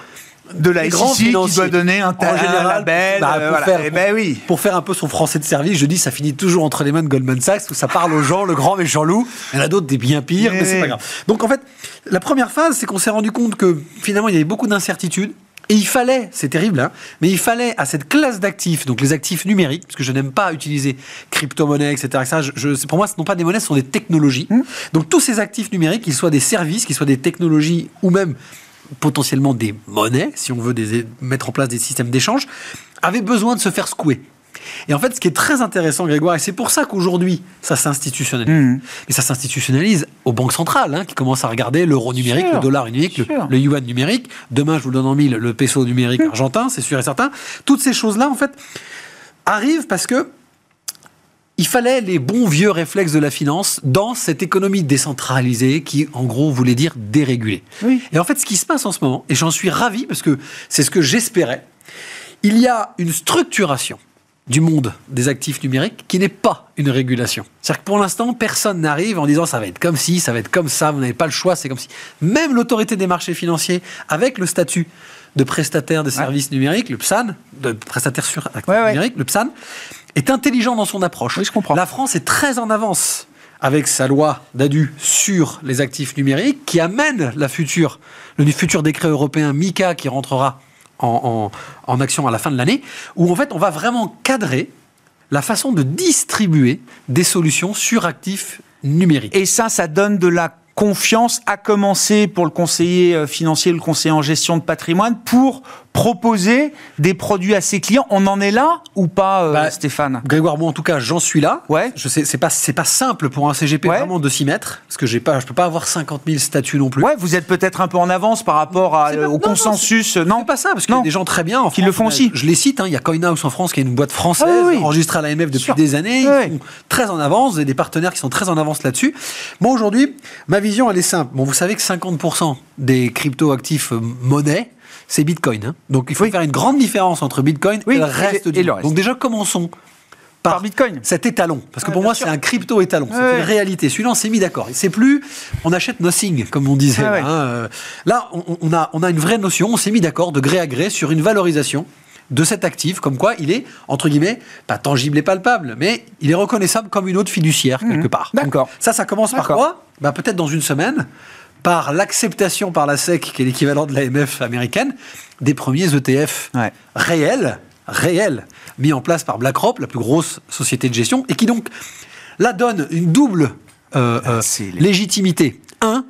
de la SEC qui doit donner un, en général, label, bah, pour, faire, eh ben oui. pour faire un peu son français de service, je dis ça finit toujours entre les mains de Goldman Sachs où ça parle aux gens, le grand méchant loup. Il y en a d'autres des bien pires, mais, c'est pas grave. Donc en fait, la première phase, c'est qu'on s'est rendu compte que finalement il y avait beaucoup d'incertitudes. Et il fallait, c'est terrible, hein, mais il fallait à cette classe d'actifs, donc les actifs numériques, parce que je n'aime pas utiliser crypto-monnaie, etc. Ça, je, pour moi, ce ne sont pas des monnaies, ce sont des technologies. Mmh. Donc tous ces actifs numériques, qu'ils soient des services, qu'ils soient des technologies ou même potentiellement des monnaies, si on veut mettre en place des systèmes d'échange, avaient besoin de se faire secouer. Et en fait, ce qui est très intéressant, Grégoire, et c'est pour ça qu'aujourd'hui, ça s'institutionnalise. Mmh. Et ça s'institutionnalise aux banques centrales, hein, qui commencent à regarder l'euro numérique, le dollar numérique, le, yuan numérique. Demain, je vous donne en mille le peso numérique mmh. argentin, c'est sûr et certain. Toutes ces choses-là, en fait, arrivent parce que il fallait les bons vieux réflexes de la finance dans cette économie décentralisée qui, en gros, voulait dire dérégulée. Et en fait, ce qui se passe en ce moment, et j'en suis ravi parce que c'est ce que j'espérais, il y a une structuration du monde des actifs numériques qui n'est pas une régulation. C'est-à-dire que pour l'instant, personne n'arrive en disant ça va être comme ci, ça va être comme ça, vous n'avez pas le choix, c'est comme si. Même l'autorité des marchés financiers, avec le statut de prestataire de services numériques, le PSAN, de prestataire sur numérique, le PSAN, est intelligent dans son approche. Oui, je comprends. La France est très en avance avec sa loi d'adu sur les actifs numériques qui amène la future, le futur décret européen MICA qui rentrera en, en, action à la fin de l'année, où en fait on va vraiment cadrer la façon de distribuer des solutions sur actifs numériques. Et ça, ça donne de la confiance, à commencer pour le conseiller euh, financier, le conseiller en gestion de patrimoine, pour proposer des produits à ses clients. On en est là ou pas, euh, bah, Stéphane? Grégoire, moi en tout cas, j'en suis là. Ouais. Je sais, c'est pas, c'est pas simple pour un CGP vraiment de s'y mettre, parce que j'ai pas, je peux pas avoir 50 000 statuts non plus. Ouais, vous êtes peut-être un peu en avance par rapport au consensus. Non, c'est pas ça, parce qu'il y a des gens très bien en qui le font aussi. Je les cite. Hein, il y a Coinhouse en France, qui est une boîte française ah enregistrée à l'AMF depuis des années. Ils sont très en avance. Vous avez des partenaires qui sont très en avance là-dessus. Moi aujourd'hui, ma vision elle est simple. Bon, vous savez que 50% des crypto actifs euh, monnaie c'est Bitcoin. Hein. Donc il faut faire une grande différence entre Bitcoin et le reste du monde. Donc déjà, commençons par, Bitcoin. Cet étalon. Parce que pour moi, c'est un crypto étalon. C'est une réalité. Celui-là, on s'est mis d'accord. C'est plus, on achète nothing, comme on disait. Hein. Euh, là, on, a, on a une vraie notion. On s'est mis d'accord de gré à gré sur une valorisation de cet actif, comme quoi il est, entre guillemets, pas tangible et palpable, mais il est reconnaissable comme une autre fiduciaire, quelque mhm. part. D'accord. Ça, ça commence par quoi? Bah, Peut-être dans une semaine, par l'acceptation par la SEC, qui est l'équivalent de l'AMF américaine, des premiers ETF réels, réels, mis en place par BlackRock, la plus grosse société de gestion, et qui donc la donne une double euh, euh, ah, légitimité. Un,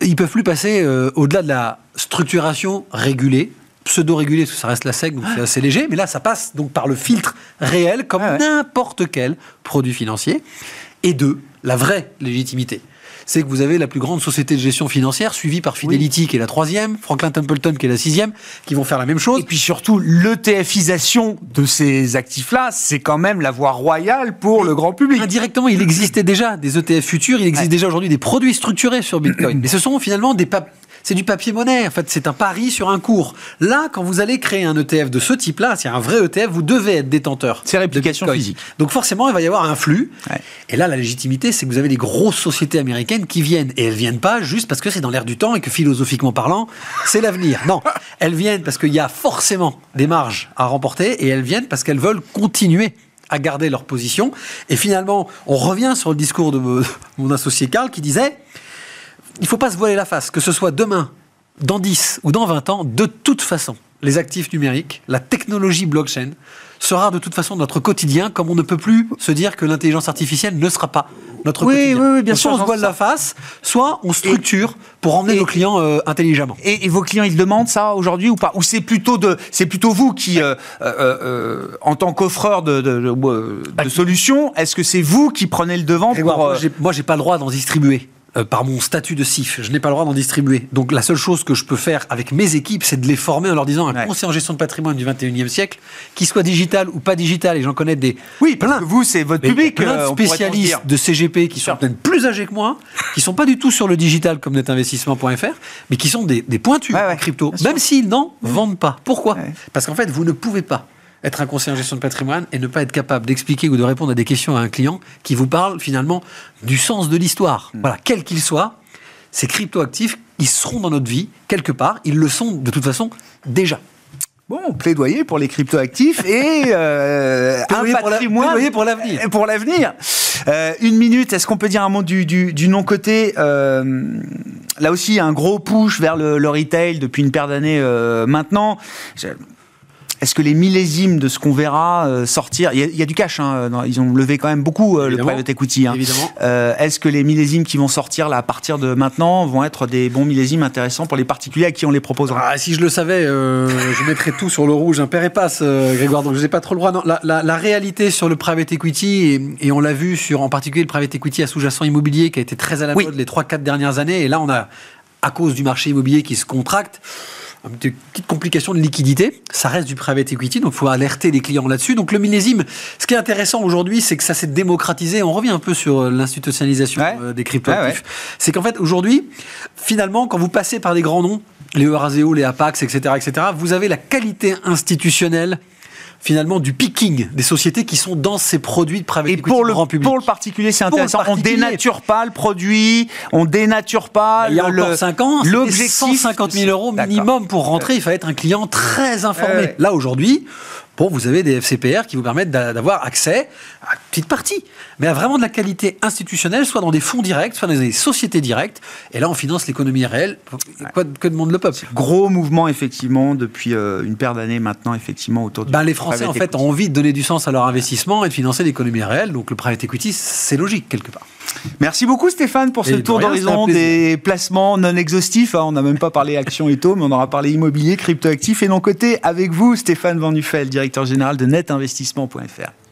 ils peuvent plus passer euh, au-delà de la structuration régulée, pseudo-régulée, parce que ça reste la SEC, donc c'est assez léger, mais là, ça passe donc par le filtre réel, comme n'importe quel produit financier. Et deux, la vraie légitimité c'est que vous avez la plus grande société de gestion financière, suivie par Fidelity, qui est la troisième, Franklin Templeton, qui est la sixième, qui vont faire la même chose. Et puis surtout, l'ETFisation de ces actifs-là, c'est quand même la voie royale pour le grand public. Indirectement, il existait déjà des ETF futurs, il existe déjà aujourd'hui des produits structurés sur Bitcoin. Mais ce sont finalement des, c'est du papier-monnaie. En fait, c'est un pari sur un cours. Là, quand vous allez créer un ETF de ce type-là, c'est un vrai ETF, vous devez être détenteur. C'est réplication physique. Donc forcément, il va y avoir un flux. Et là, la légitimité, c'est que vous avez des grosses sociétés américaines qui viennent. Et elles viennent pas juste parce que c'est dans l'air du temps et que philosophiquement parlant, c'est l'avenir. Non, elles viennent parce qu'il y a forcément des marges à remporter et elles viennent parce qu'elles veulent continuer à garder leur position. Et finalement, on revient sur le discours de mon associé Karl qui disait il ne faut pas se voiler la face, que ce soit demain, dans 10 ou dans 20 ans, de toute façon, les actifs numériques, la technologie blockchain sera de toute façon notre quotidien, comme on ne peut plus se dire que l'intelligence artificielle ne sera pas notre quotidien. Oui, oui, bien sûr. Soit on se voile la face, soit on structure pour emmener nos clients euh, intelligemment. Et, vos clients, ils demandent ça aujourd'hui ou pas? Ou c'est plutôt de, c'est plutôt vous qui, euh, euh, en tant qu'offreur de, de, bah, solutions, est-ce que c'est vous qui prenez le devant pour, Moi, j'ai pas le droit d'en distribuer. Euh, par mon statut de CIF. Je n'ai pas le droit d'en distribuer. Donc la seule chose que je peux faire avec mes équipes, c'est de les former en leur disant un conseiller en gestion de patrimoine du 21e siècle, qui soit digital ou pas digital, et j'en connais des... Oui, plein. vous, c'est votre public. Plein de euh, spécialistes de CGP qui sont peut-être plus âgés que moi, qui sont pas du tout sur le digital comme netinvestissement.fr, mais qui sont des, des pointus en crypto, même s'ils n'en vendent pas. Pourquoi? Parce qu'en fait, vous ne pouvez pas être un conseiller en gestion de patrimoine et ne pas être capable d'expliquer ou de répondre à des questions à un client qui vous parle finalement du sens de l'histoire. Hmm. Voilà, quel qu'il soit, ces cryptoactifs, ils seront dans notre vie quelque part, ils le sont de toute façon déjà. Bon, plaidoyer pour les cryptoactifs et euh, un patrimoine pour l'avenir. Pour l'avenir. Euh, une minute, est-ce qu'on peut dire un mot du, du, non-côté euh, Là aussi, il y a un gros push vers le, le retail depuis une paire d'années euh, maintenant. Est-ce que les millésimes de ce qu'on verra euh, sortir, il y, a, du cash, hein, ils ont levé quand même beaucoup euh, le private equity. Hein. Évidemment. Euh, est-ce que les millésimes qui vont sortir là à partir de maintenant vont être des bons millésimes intéressants pour les particuliers à qui on les proposera? Ah, Si je le savais, je mettrais tout sur le rouge, un père et passe, Grégoire. Donc je n'ai pas trop le droit. Non, la, réalité sur le private equity et, on l'a vu sur en particulier le private equity à sous-jacent immobilier qui a été très à la mode les 3-4 dernières années. Et là, on a à cause du marché immobilier qui se contracte une petite complication de liquidité. Ça reste du private equity, donc il faut alerter les clients là-dessus. Donc le millésime, ce qui est intéressant aujourd'hui, c'est que ça s'est démocratisé. On revient un peu sur euh, l'institutionnalisation euh, des cryptoactifs. C'est qu'en fait, aujourd'hui, finalement, quand vous passez par des grands noms, les Euraseo, les Apax, etc., etc., vous avez la qualité institutionnelle finalement du picking des sociétés qui sont dans ces produits de private Et pour le grand public. Pour le particulier, c'est intéressant. On dénature pas le produit, on dénature pas. il y a le, encore 5 ans, l'objectif 150 000 euros minimum pour rentrer. Il fallait être un client très informé. Là aujourd'hui bon, vous avez des FCPR qui vous permettent d'avoir accès à une petite partie, mais à vraiment de la qualité institutionnelle, soit dans des fonds directs, soit dans des sociétés directes. Et là, on finance l'économie réelle. Quoi, que demande le peuple? Gros mouvement, effectivement, depuis euh, une paire d'années maintenant, effectivement, autour du. Ben, les Français, en fait, ont envie de donner du sens à leur investissement et de financer l'économie réelle. Donc, le private equity, c'est logique, quelque part. Merci beaucoup Stéphane pour ce tour d'horizon des placements non exhaustifs. Hein. On n'a même pas parlé actions et taux, mais on aura parlé immobilier, cryptoactifs. Et non côté avec vous, Stéphane Van Nuffel, directeur général de netinvestissement.fr.